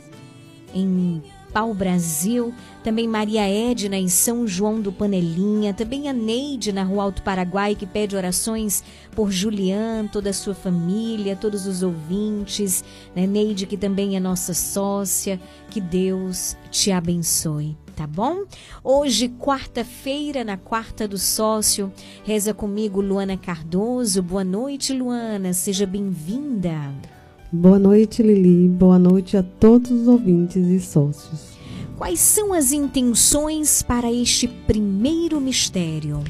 em Pau Brasil, também Maria Edna em São João do Panelinha, também a Neide na Rua Alto Paraguai que pede orações por Julian, toda a sua família, todos os ouvintes, né? Neide que também é nossa sócia, que Deus te abençoe. Tá bom? Hoje, quarta-feira, na quarta do sócio, reza comigo Luana Cardoso. Boa noite, Luana. Seja bem-vinda. Boa noite, Lili. Boa noite a todos os ouvintes e sócios. Quais são as intenções para este primeiro mistério?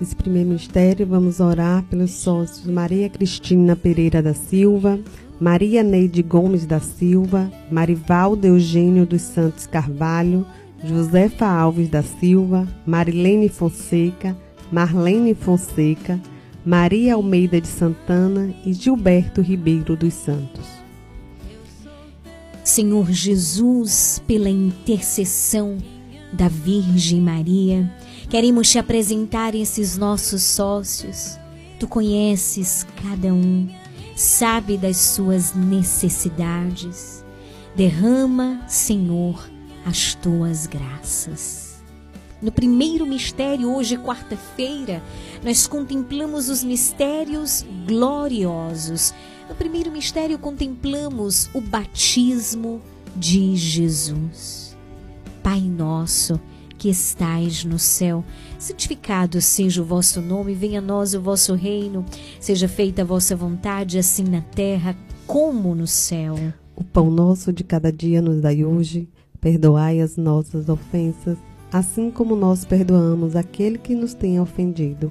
Esse primeiro mistério, vamos orar pelos sócios Maria Cristina Pereira da Silva, Maria Neide Gomes da Silva, Marivaldo Eugênio dos Santos Carvalho, Josefa Alves da Silva, Marilene Fonseca, Marlene Fonseca, Maria Almeida de Santana e Gilberto Ribeiro dos Santos. Senhor Jesus, pela intercessão da Virgem Maria, queremos te apresentar esses nossos sócios. Tu conheces cada um, sabe das suas necessidades. Derrama, Senhor, as tuas graças. No primeiro mistério, hoje, quarta-feira, nós contemplamos os mistérios gloriosos. No primeiro mistério, contemplamos o batismo de Jesus. Pai nosso que estais no céu, santificado seja o vosso nome, venha a nós o vosso reino, seja feita a vossa vontade, assim na terra como no céu. O pão nosso de cada dia nos dai hoje, perdoai as nossas ofensas, assim como nós perdoamos aquele que nos tem ofendido.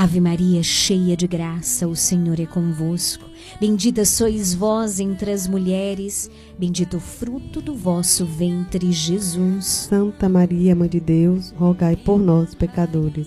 Ave Maria, cheia de graça, o Senhor é convosco. Bendita sois vós entre as mulheres, bendito o fruto do vosso ventre, Jesus. Santa Maria, Mãe de Deus, rogai por nós, pecadores,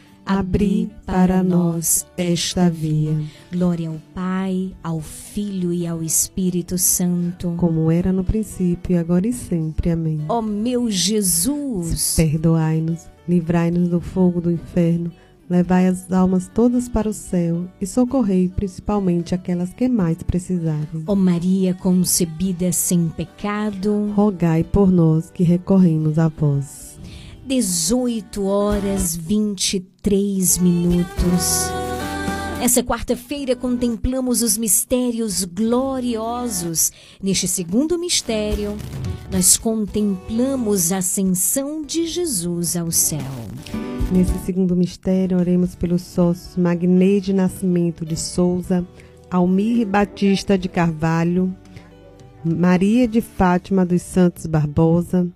abri para nós esta via. Glória ao Pai, ao Filho e ao Espírito Santo. Como era no princípio, agora e sempre. Amém. Ó meu Jesus, Perdoai-nos, livrai-nos do fogo do inferno, levai as almas todas para o céu e socorrei principalmente aquelas que mais precisarem. ó Maria concebida sem pecado, Rogai por nós que recorremos a vós. 18 horas 23 minutos. Essa quarta-feira contemplamos os mistérios gloriosos. Neste segundo mistério, nós contemplamos a ascensão de Jesus ao céu. Nesse segundo mistério, oremos pelos sócios Magneide Nascimento de Souza, Almir Batista de Carvalho, Maria de Fátima dos Santos Barbosa,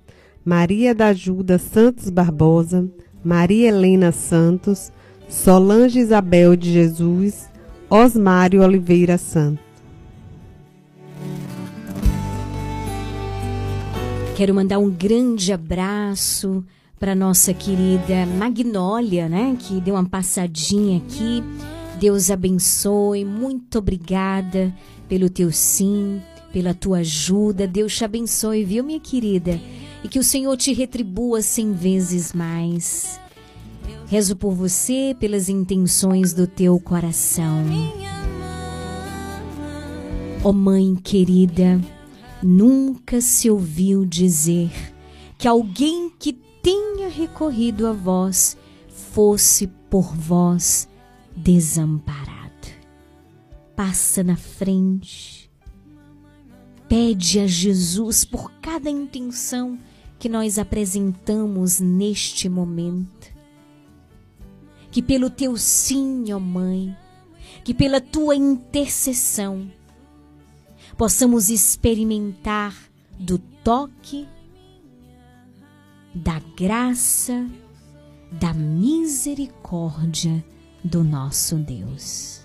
Maria da Ajuda Santos Barbosa, Maria Helena Santos, Solange Isabel de Jesus, Osmário Oliveira Santos. Quero mandar um grande abraço para nossa querida Magnólia, né, que deu uma passadinha aqui. Deus abençoe, muito obrigada pelo teu sim, pela tua ajuda. Deus te abençoe, viu, minha querida? E que o Senhor te retribua cem vezes mais. Rezo por você, pelas intenções do teu coração. Ó Mãe querida, nunca se ouviu dizer que alguém que tenha recorrido a vós fosse por vós desamparado. Passa na frente, pede a Jesus por cada intenção que nós apresentamos neste momento. Que pelo teu sim, ó Mãe, que pela tua intercessão, possamos experimentar do toque, da graça, da misericórdia do nosso Deus.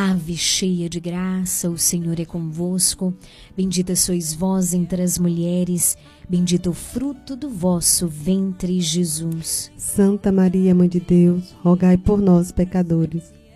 Ave cheia de graça, o Senhor é convosco. Bendita sois vós entre as mulheres, bendito o fruto do vosso ventre, Jesus. Santa Maria, Mãe de Deus, rogai por nós, pecadores,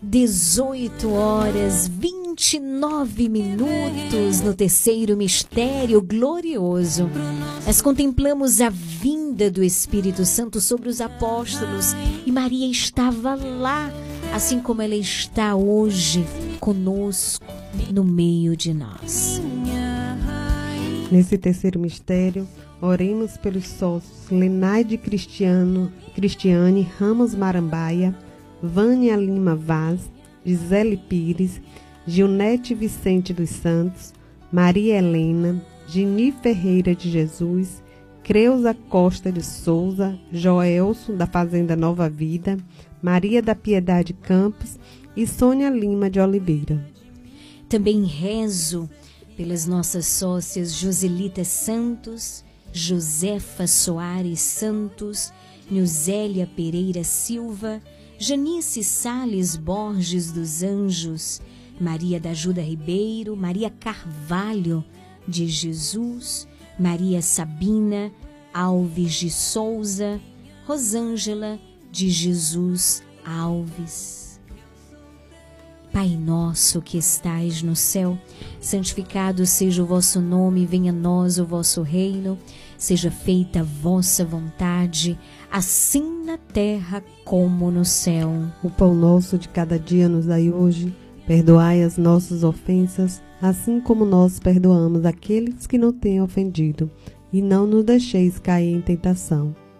18 horas 29 minutos no terceiro mistério glorioso. Nós contemplamos a vinda do Espírito Santo sobre os apóstolos e Maria estava lá, assim como ela está hoje conosco no meio de nós. Nesse terceiro mistério, oremos pelos sócios Lenaide Cristiano, Cristiane Ramos Marambaia, Vânia Lima Vaz, Gisele Pires, Gilnete Vicente dos Santos, Maria Helena, Gini Ferreira de Jesus, Creuza Costa de Souza, Joelso da Fazenda Nova Vida, Maria da Piedade Campos e Sônia Lima de Oliveira. Também rezo pelas nossas sócias Joselita Santos, Josefa Soares Santos, Nilzélia Pereira Silva, Janice Sales Borges dos Anjos, Maria da Ajuda Ribeiro, Maria Carvalho de Jesus, Maria Sabina Alves de Souza, Rosângela de Jesus Alves. Pai nosso que estais no céu, santificado seja o vosso nome, venha a nós o vosso reino, seja feita a vossa vontade, assim na terra como no céu. O pão nosso de cada dia nos dai hoje. Perdoai as nossas ofensas, assim como nós perdoamos aqueles que não têm ofendido. E não nos deixeis cair em tentação,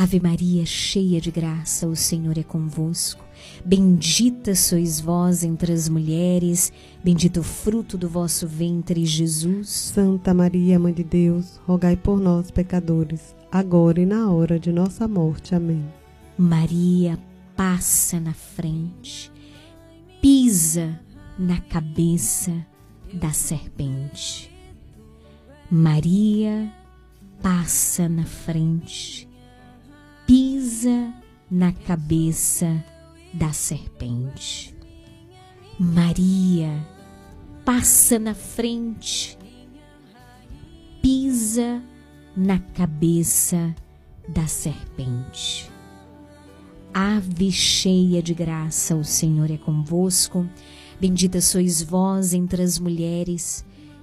Ave Maria, cheia de graça, o Senhor é convosco. Bendita sois vós entre as mulheres, bendito o fruto do vosso ventre, Jesus. Santa Maria, Mãe de Deus, rogai por nós, pecadores, agora e na hora de nossa morte. Amém. Maria passa na frente, pisa na cabeça da serpente. Maria passa na frente, pisa na cabeça da serpente. Maria passa na frente, pisa na cabeça da serpente. Ave cheia de graça, o Senhor é convosco. Bendita sois vós entre as mulheres,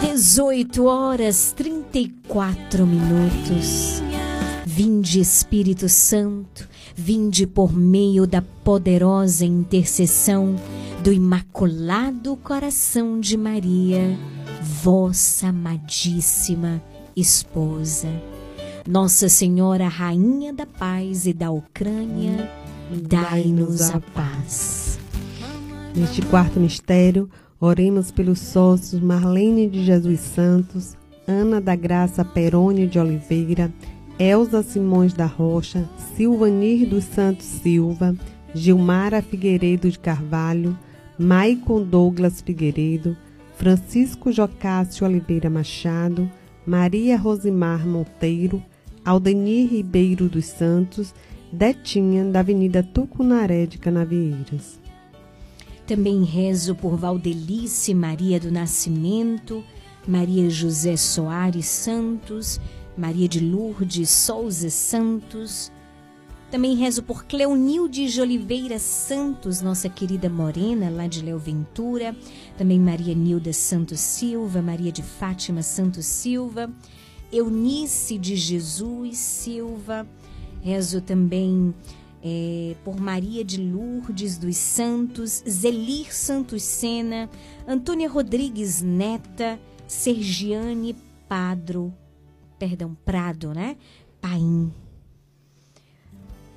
18 horas 34 minutos. Vinde, Espírito Santo, vinde por meio da poderosa intercessão do Imaculado Coração de Maria, vossa amadíssima esposa. Nossa Senhora, Rainha da Paz e da Ucrânia, dai-nos a paz. Neste quarto mistério, oremos pelos sócios Marlene de Jesus Santos, Ana da Graça Perônio de Oliveira, Elza Simões da Rocha, Silvanir dos Santos Silva, Gilmara Figueiredo de Carvalho, Maicon Douglas Figueiredo, Francisco Jocássio Oliveira Machado, Maria Rosimar Monteiro, Aldenir Ribeiro dos Santos, Detinha da Avenida Tucunaré de Canavieiras. Também rezo por Valdelice Maria do Nascimento, Maria José Soares Santos, Maria de Lourdes Souza Santos. Também rezo por Cleonilde de Oliveira Santos, nossa querida morena, lá de Léo Ventura. Também Maria Nilda Santos Silva, Maria de Fátima Santos Silva, Eunice de Jesus Silva. Rezo também é, por Maria de Lourdes dos Santos, Zelir Santos Sena, Antônia Rodrigues Neta, Sergiane Padro, perdão, Prado, né? Paim.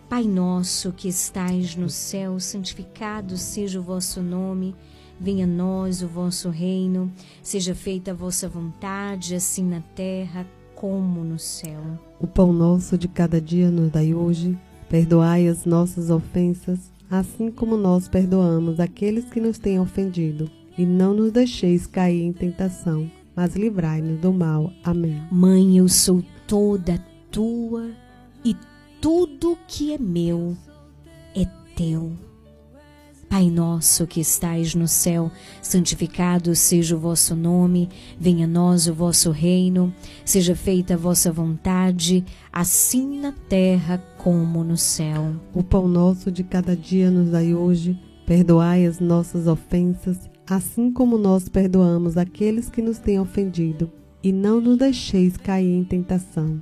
Pai nosso que estais no céu, santificado seja o vosso nome. Venha a nós o vosso reino, seja feita a vossa vontade, assim na terra como no céu. O pão nosso de cada dia nos dai hoje. Perdoai as nossas ofensas, assim como nós perdoamos aqueles que nos têm ofendido. E não nos deixeis cair em tentação, mas livrai-nos do mal. Amém. Mãe, eu sou toda tua e tudo que é meu é teu. Pai nosso que estais no céu, santificado seja o vosso nome, venha a nós o vosso reino, seja feita a vossa vontade, assim na terra como no céu. O pão nosso de cada dia nos dai hoje, perdoai as nossas ofensas, assim como nós perdoamos aqueles que nos têm ofendido, e não nos deixeis cair em tentação,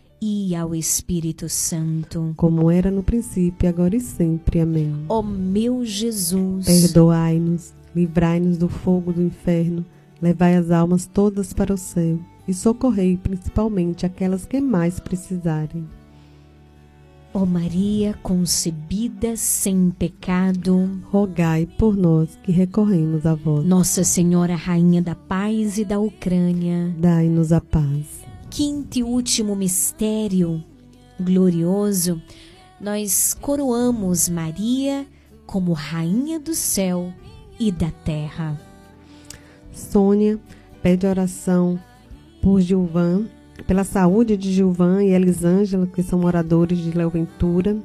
ao Espírito Santo. Como era no princípio, agora e sempre. Amém. Ó meu Jesus, Perdoai-nos, livrai-nos do fogo do inferno, levai as almas todas para o céu e socorrei principalmente aquelas que mais precisarem. ó Maria concebida sem pecado, Rogai por nós que recorremos a vós. Nossa Senhora Rainha da Paz e da Ucrânia. Dai-nos a paz. Quinto e último mistério glorioso, nós coroamos Maria como Rainha do céu e da terra. Sônia pede oração por Gilvan, pela saúde de Gilvan e Elisângela, que são moradores de Léo Ventura.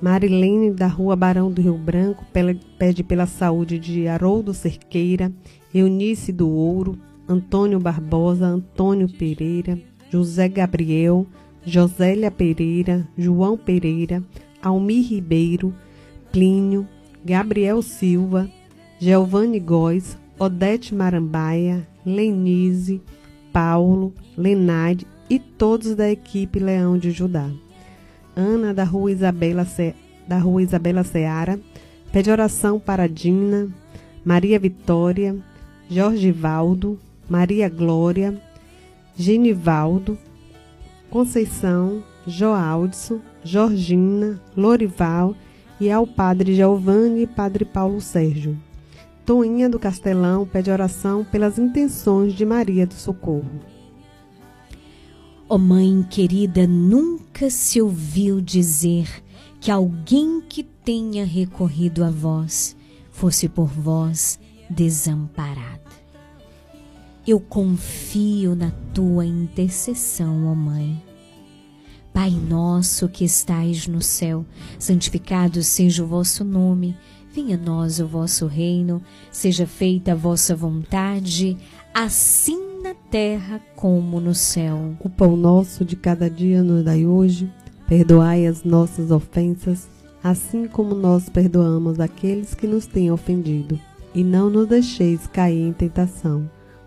Marilene, da rua Barão do Rio Branco, pede pela saúde de Haroldo Cerqueira, Eunice do Ouro, Antônio Barbosa, Antônio Pereira, José Gabriel, Josélia Pereira, João Pereira, Almir Ribeiro, Plínio, Gabriel Silva, Giovanni Góes, Odete Marambaia, Lenise, Paulo, Lenade e todos da equipe Leão de Judá. Ana da Rua Isabela, Ce... da Rua Isabela Seara Pede oração para Dina, Maria Vitória, Jorge Valdo, Maria Glória, Genivaldo, Conceição, Joaldson, Georgina, Lorival e ao Padre Giovanni e Padre Paulo Sérgio. Toinha do Castelão pede oração pelas intenções de Maria do Socorro. Ó Mãe querida, nunca se ouviu dizer que alguém que tenha recorrido a vós fosse por vós desamparado. Eu confio na tua intercessão, ó Mãe. Pai nosso que estais no céu, santificado seja o vosso nome, venha a nós o vosso reino, seja feita a vossa vontade, assim na terra como no céu. O pão nosso de cada dia nos dai hoje, perdoai as nossas ofensas, assim como nós perdoamos aqueles que nos têm ofendido, e não nos deixeis cair em tentação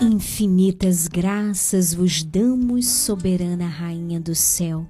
Infinitas graças vos damos, soberana Rainha do céu,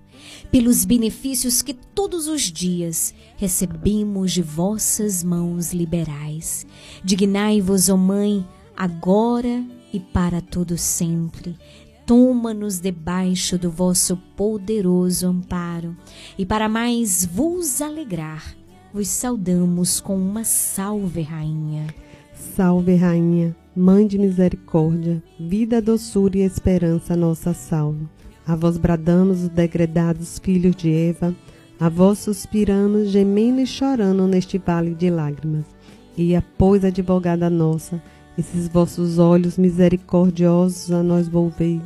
pelos benefícios que todos os dias recebemos de vossas mãos liberais. Dignai-vos, ó Mãe, agora e para todo sempre. Toma-nos debaixo do vosso poderoso amparo, e para mais vos alegrar, vos saudamos com uma salve, Rainha. Salve, Rainha, Mãe de misericórdia, vida, doçura e esperança, nossa salve. A vós bradamos os degredados filhos de Eva, a vós suspiramos, gemendo e chorando neste vale de lágrimas. E pois, advogada nossa, esses vossos olhos misericordiosos a nós volvei,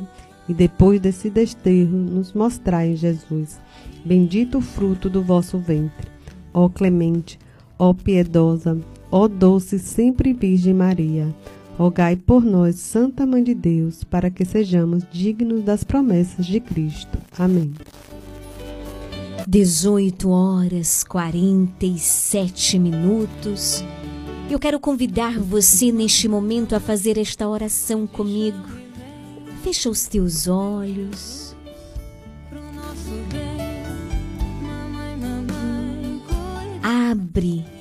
e depois desse desterro nos mostrai Jesus. Bendito o fruto do vosso ventre. Ó clemente, ó piedosa, ó doce sempre Virgem Maria, rogai por nós, Santa Mãe de Deus, para que sejamos dignos das promessas de Cristo. Amém. 18 horas 47 minutos. Eu quero convidar você neste momento a fazer esta oração comigo. Fecha os teus olhos. Abre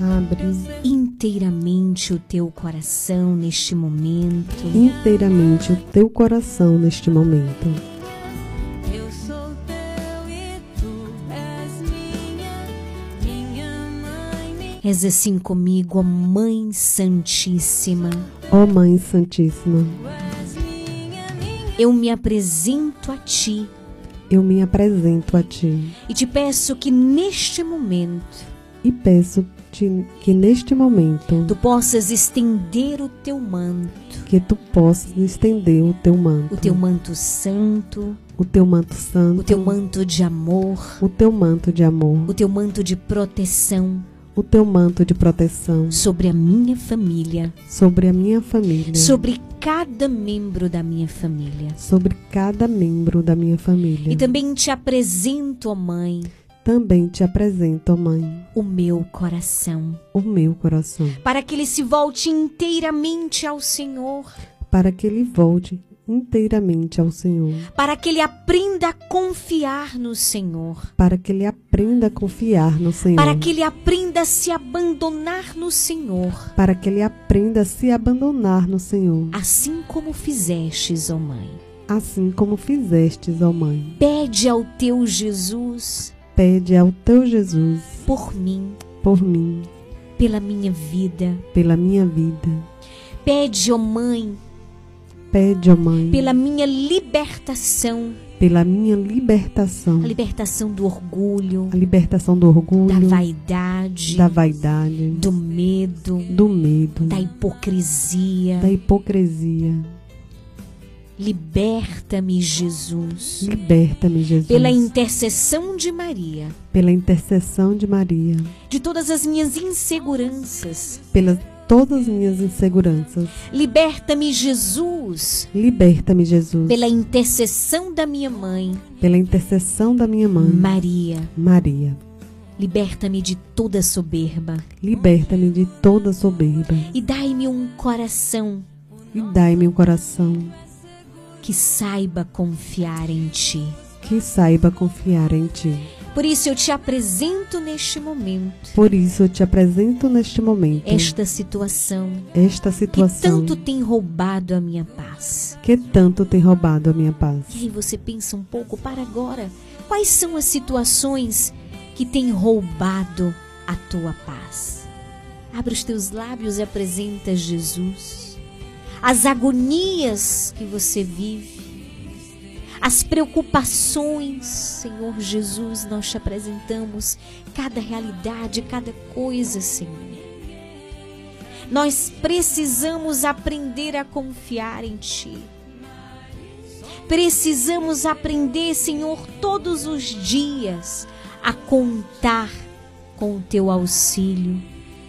Abre inteiramente o teu coração neste momento. inteiramente o teu coração neste momento. Eu sou teu e tu és minha, minha mãe, Reza assim comigo, ó Mãe Santíssima. Ó Mãe Santíssima, Eu me apresento a ti eu me apresento a ti e te peço que neste momento e peço-te que neste momento tu possas estender o teu manto, que tu possas estender o teu manto, o teu manto santo, o teu manto santo, o teu manto de amor, o teu manto de amor, o teu manto de proteção. O teu manto de proteção. Sobre a minha família, sobre a minha família, sobre cada membro da minha família. sobre cada membro da minha família. E também te apresento, ó Mãe, Também te apresento, Mãe, o meu coração, o meu coração, para que ele se volte inteiramente ao Senhor, para que ele volte inteiramente ao Senhor, para que ele aprenda a confiar no Senhor, para que ele aprenda a confiar no Senhor, para que ele aprenda a se abandonar no Senhor, para que ele aprenda a se abandonar no Senhor, assim como fizestes, ó Mãe. assim como fizestes, ó Mãe. Pede ao teu Jesus Pede ao teu Jesus por mim, por mim, pela minha vida. pela minha vida. Pede, ó Mãe, Pede, ó Mãe, pela minha libertação, pela minha libertação, a libertação do orgulho, a libertação do orgulho, da vaidade, da vaidade, do medo, do medo, da hipocrisia. da hipocrisia. Liberta-me, Jesus, Liberta-me, Jesus, pela intercessão de Maria, pela intercessão de Maria, de todas as minhas inseguranças. pelas todas as minhas inseguranças. Liberta-me, Jesus, Liberta-me, Jesus, pela intercessão da minha mãe, pela intercessão da minha mãe, Maria. Maria. Liberta-me de toda soberba. Liberta-me de toda soberba. E dai-me um coração. E dai-me um coração que saiba confiar em ti. que saiba confiar em ti. Por isso eu te apresento neste momento Por isso eu te apresento neste momento esta situação esta que situação tanto tem roubado a minha paz. que tanto tem roubado a minha paz. E aí você pensa um pouco para agora, quais são as situações que têm roubado a tua paz? Abre os teus lábios e apresenta Jesus. As agonias que você vive, as preocupações, Senhor Jesus, nós te apresentamos cada realidade, cada coisa, Senhor. Nós precisamos aprender a confiar em Ti. Precisamos aprender, Senhor, todos os dias a contar com o Teu auxílio,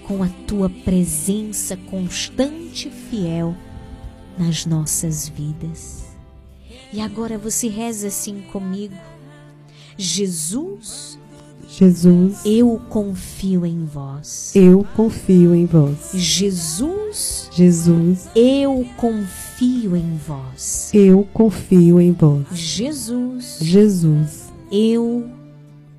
com a Tua presença constante e fiel nas nossas vidas. E agora você reza assim comigo. Jesus, Jesus, eu confio em vós. eu confio em vós. Jesus, Jesus, eu confio em vós. eu confio em vós. Jesus, Jesus, eu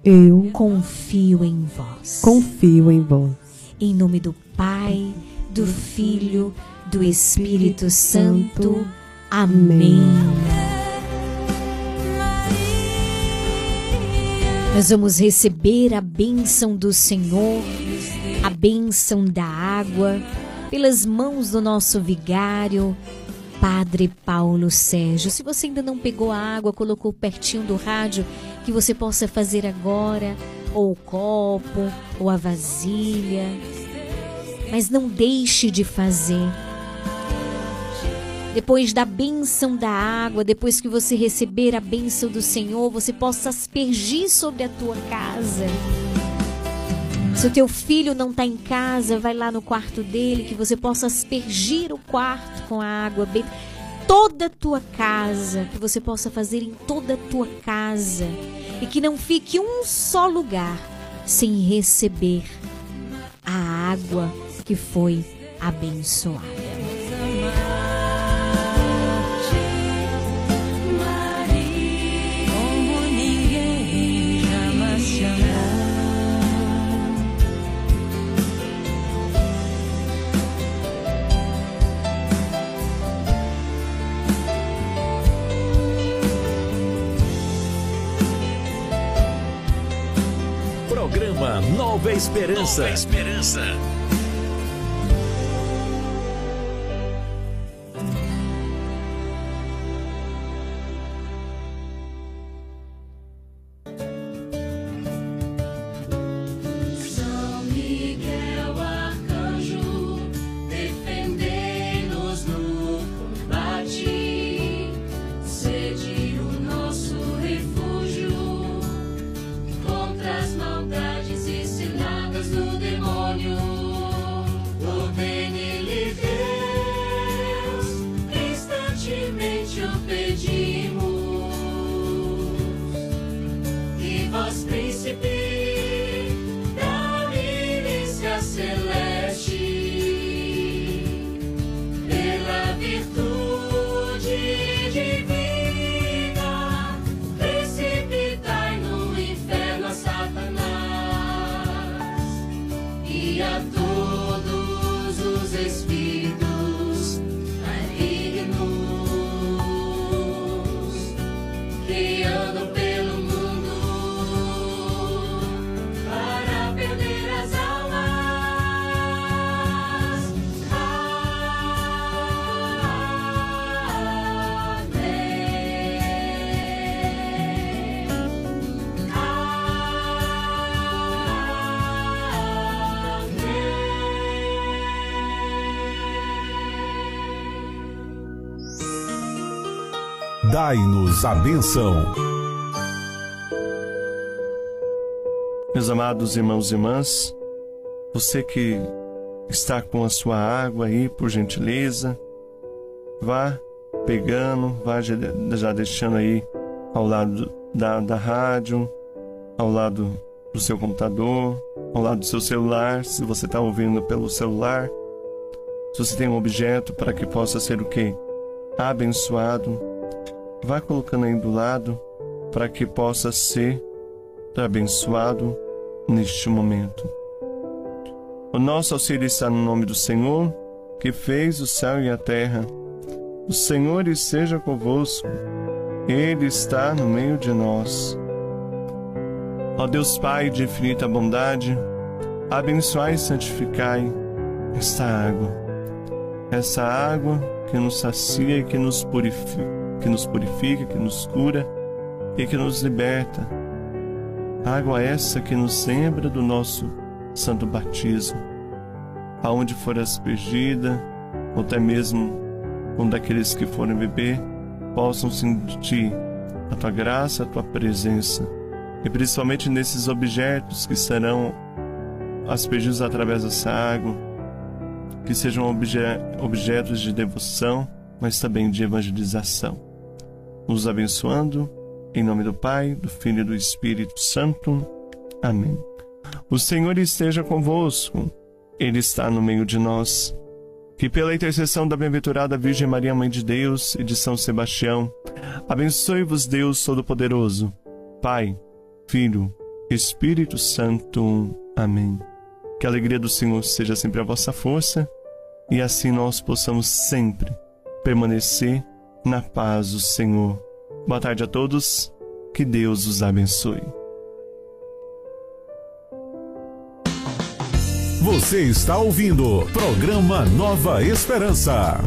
eu confio em vós. confio em vós. Em nome do Pai, do Filho, do Espírito Santo. Amém. Nós vamos receber a bênção do Senhor, a bênção da água, pelas mãos do nosso vigário, Padre Paulo Sérgio. Se você ainda não pegou a água, colocou pertinho do rádio, que você possa fazer agora, ou o copo, ou a vasilha. Mas não deixe de fazer. Depois da bênção da água, depois que você receber a bênção do Senhor, você possa aspergir sobre a tua casa. Se o teu filho não está em casa, vai lá no quarto dele, que você possa aspergir o quarto com a água. Toda a tua casa, que você possa fazer em toda a tua casa. E que não fique um só lugar sem receber a água que foi abençoada. Esperança. Nova Esperança. Dai-nos a. Meus amados irmãos e irmãs, você que está com a sua água aí, por gentileza, vá pegando, vá já já deixando aí ao lado da, da rádio, ao lado do seu computador, ao lado do seu celular, se você está ouvindo pelo celular. Se você tem um objeto para que possa ser o quê? Abençoado, vá colocando aí do lado para que possa ser abençoado neste momento. O nosso auxílio está no nome do Senhor, que fez o céu e a terra. O Senhor esteja convosco, Ele está no meio de nós. Ó Deus Pai de infinita bondade, abençoai e santificai esta água, essa água que nos sacia e que nos purifica, que nos purifica, que nos cura e que nos liberta. Água essa que nos lembra do nosso santo batismo, aonde for aspergida, ou até mesmo onde aqueles que forem beber possam sentir a tua graça, a tua presença, e principalmente nesses objetos que serão aspergidos através dessa água, que sejam obje objetos de devoção, mas também de evangelização. Nos abençoando, em nome do Pai, do Filho e do Espírito Santo. Amém. O Senhor esteja convosco, Ele está no meio de nós. Que pela intercessão da bem-aventurada Virgem Maria, Mãe de Deus e de São Sebastião, abençoe-vos Deus Todo-Poderoso, Pai, Filho, Espírito Santo. Amém. Que a alegria do Senhor seja sempre a vossa força e assim nós possamos sempre permanecer na paz do Senhor. Boa tarde a todos, que Deus os abençoe. Você está ouvindo Programa Nova Esperança.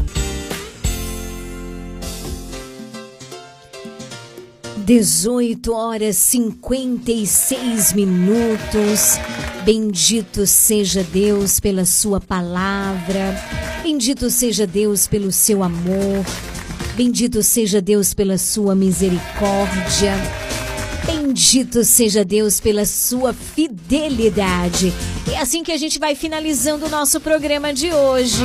18 horas 56 minutos. Bendito seja Deus pela Sua palavra. Bendito seja Deus pelo seu amor. Bendito seja Deus pela Sua misericórdia. Bendito seja Deus pela Sua fidelidade. E é assim que a gente vai finalizando o nosso programa de hoje.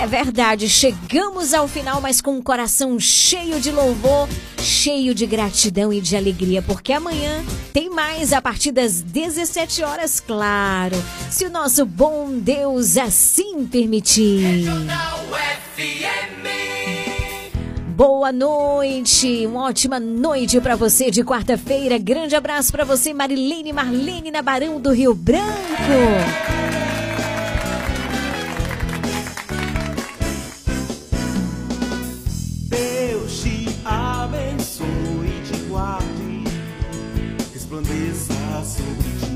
É verdade, chegamos ao final, mas com um coração cheio de louvor, cheio de gratidão e de alegria, porque amanhã tem mais a partir das 17 horas, claro, se o nosso bom Deus assim permitir. Boa noite, uma ótima noite para você de quarta-feira. Grande abraço para você, Marilene Marlene na Barão do Rio Branco. Deus te abençoe e te guarde, resplandeça sobre ti.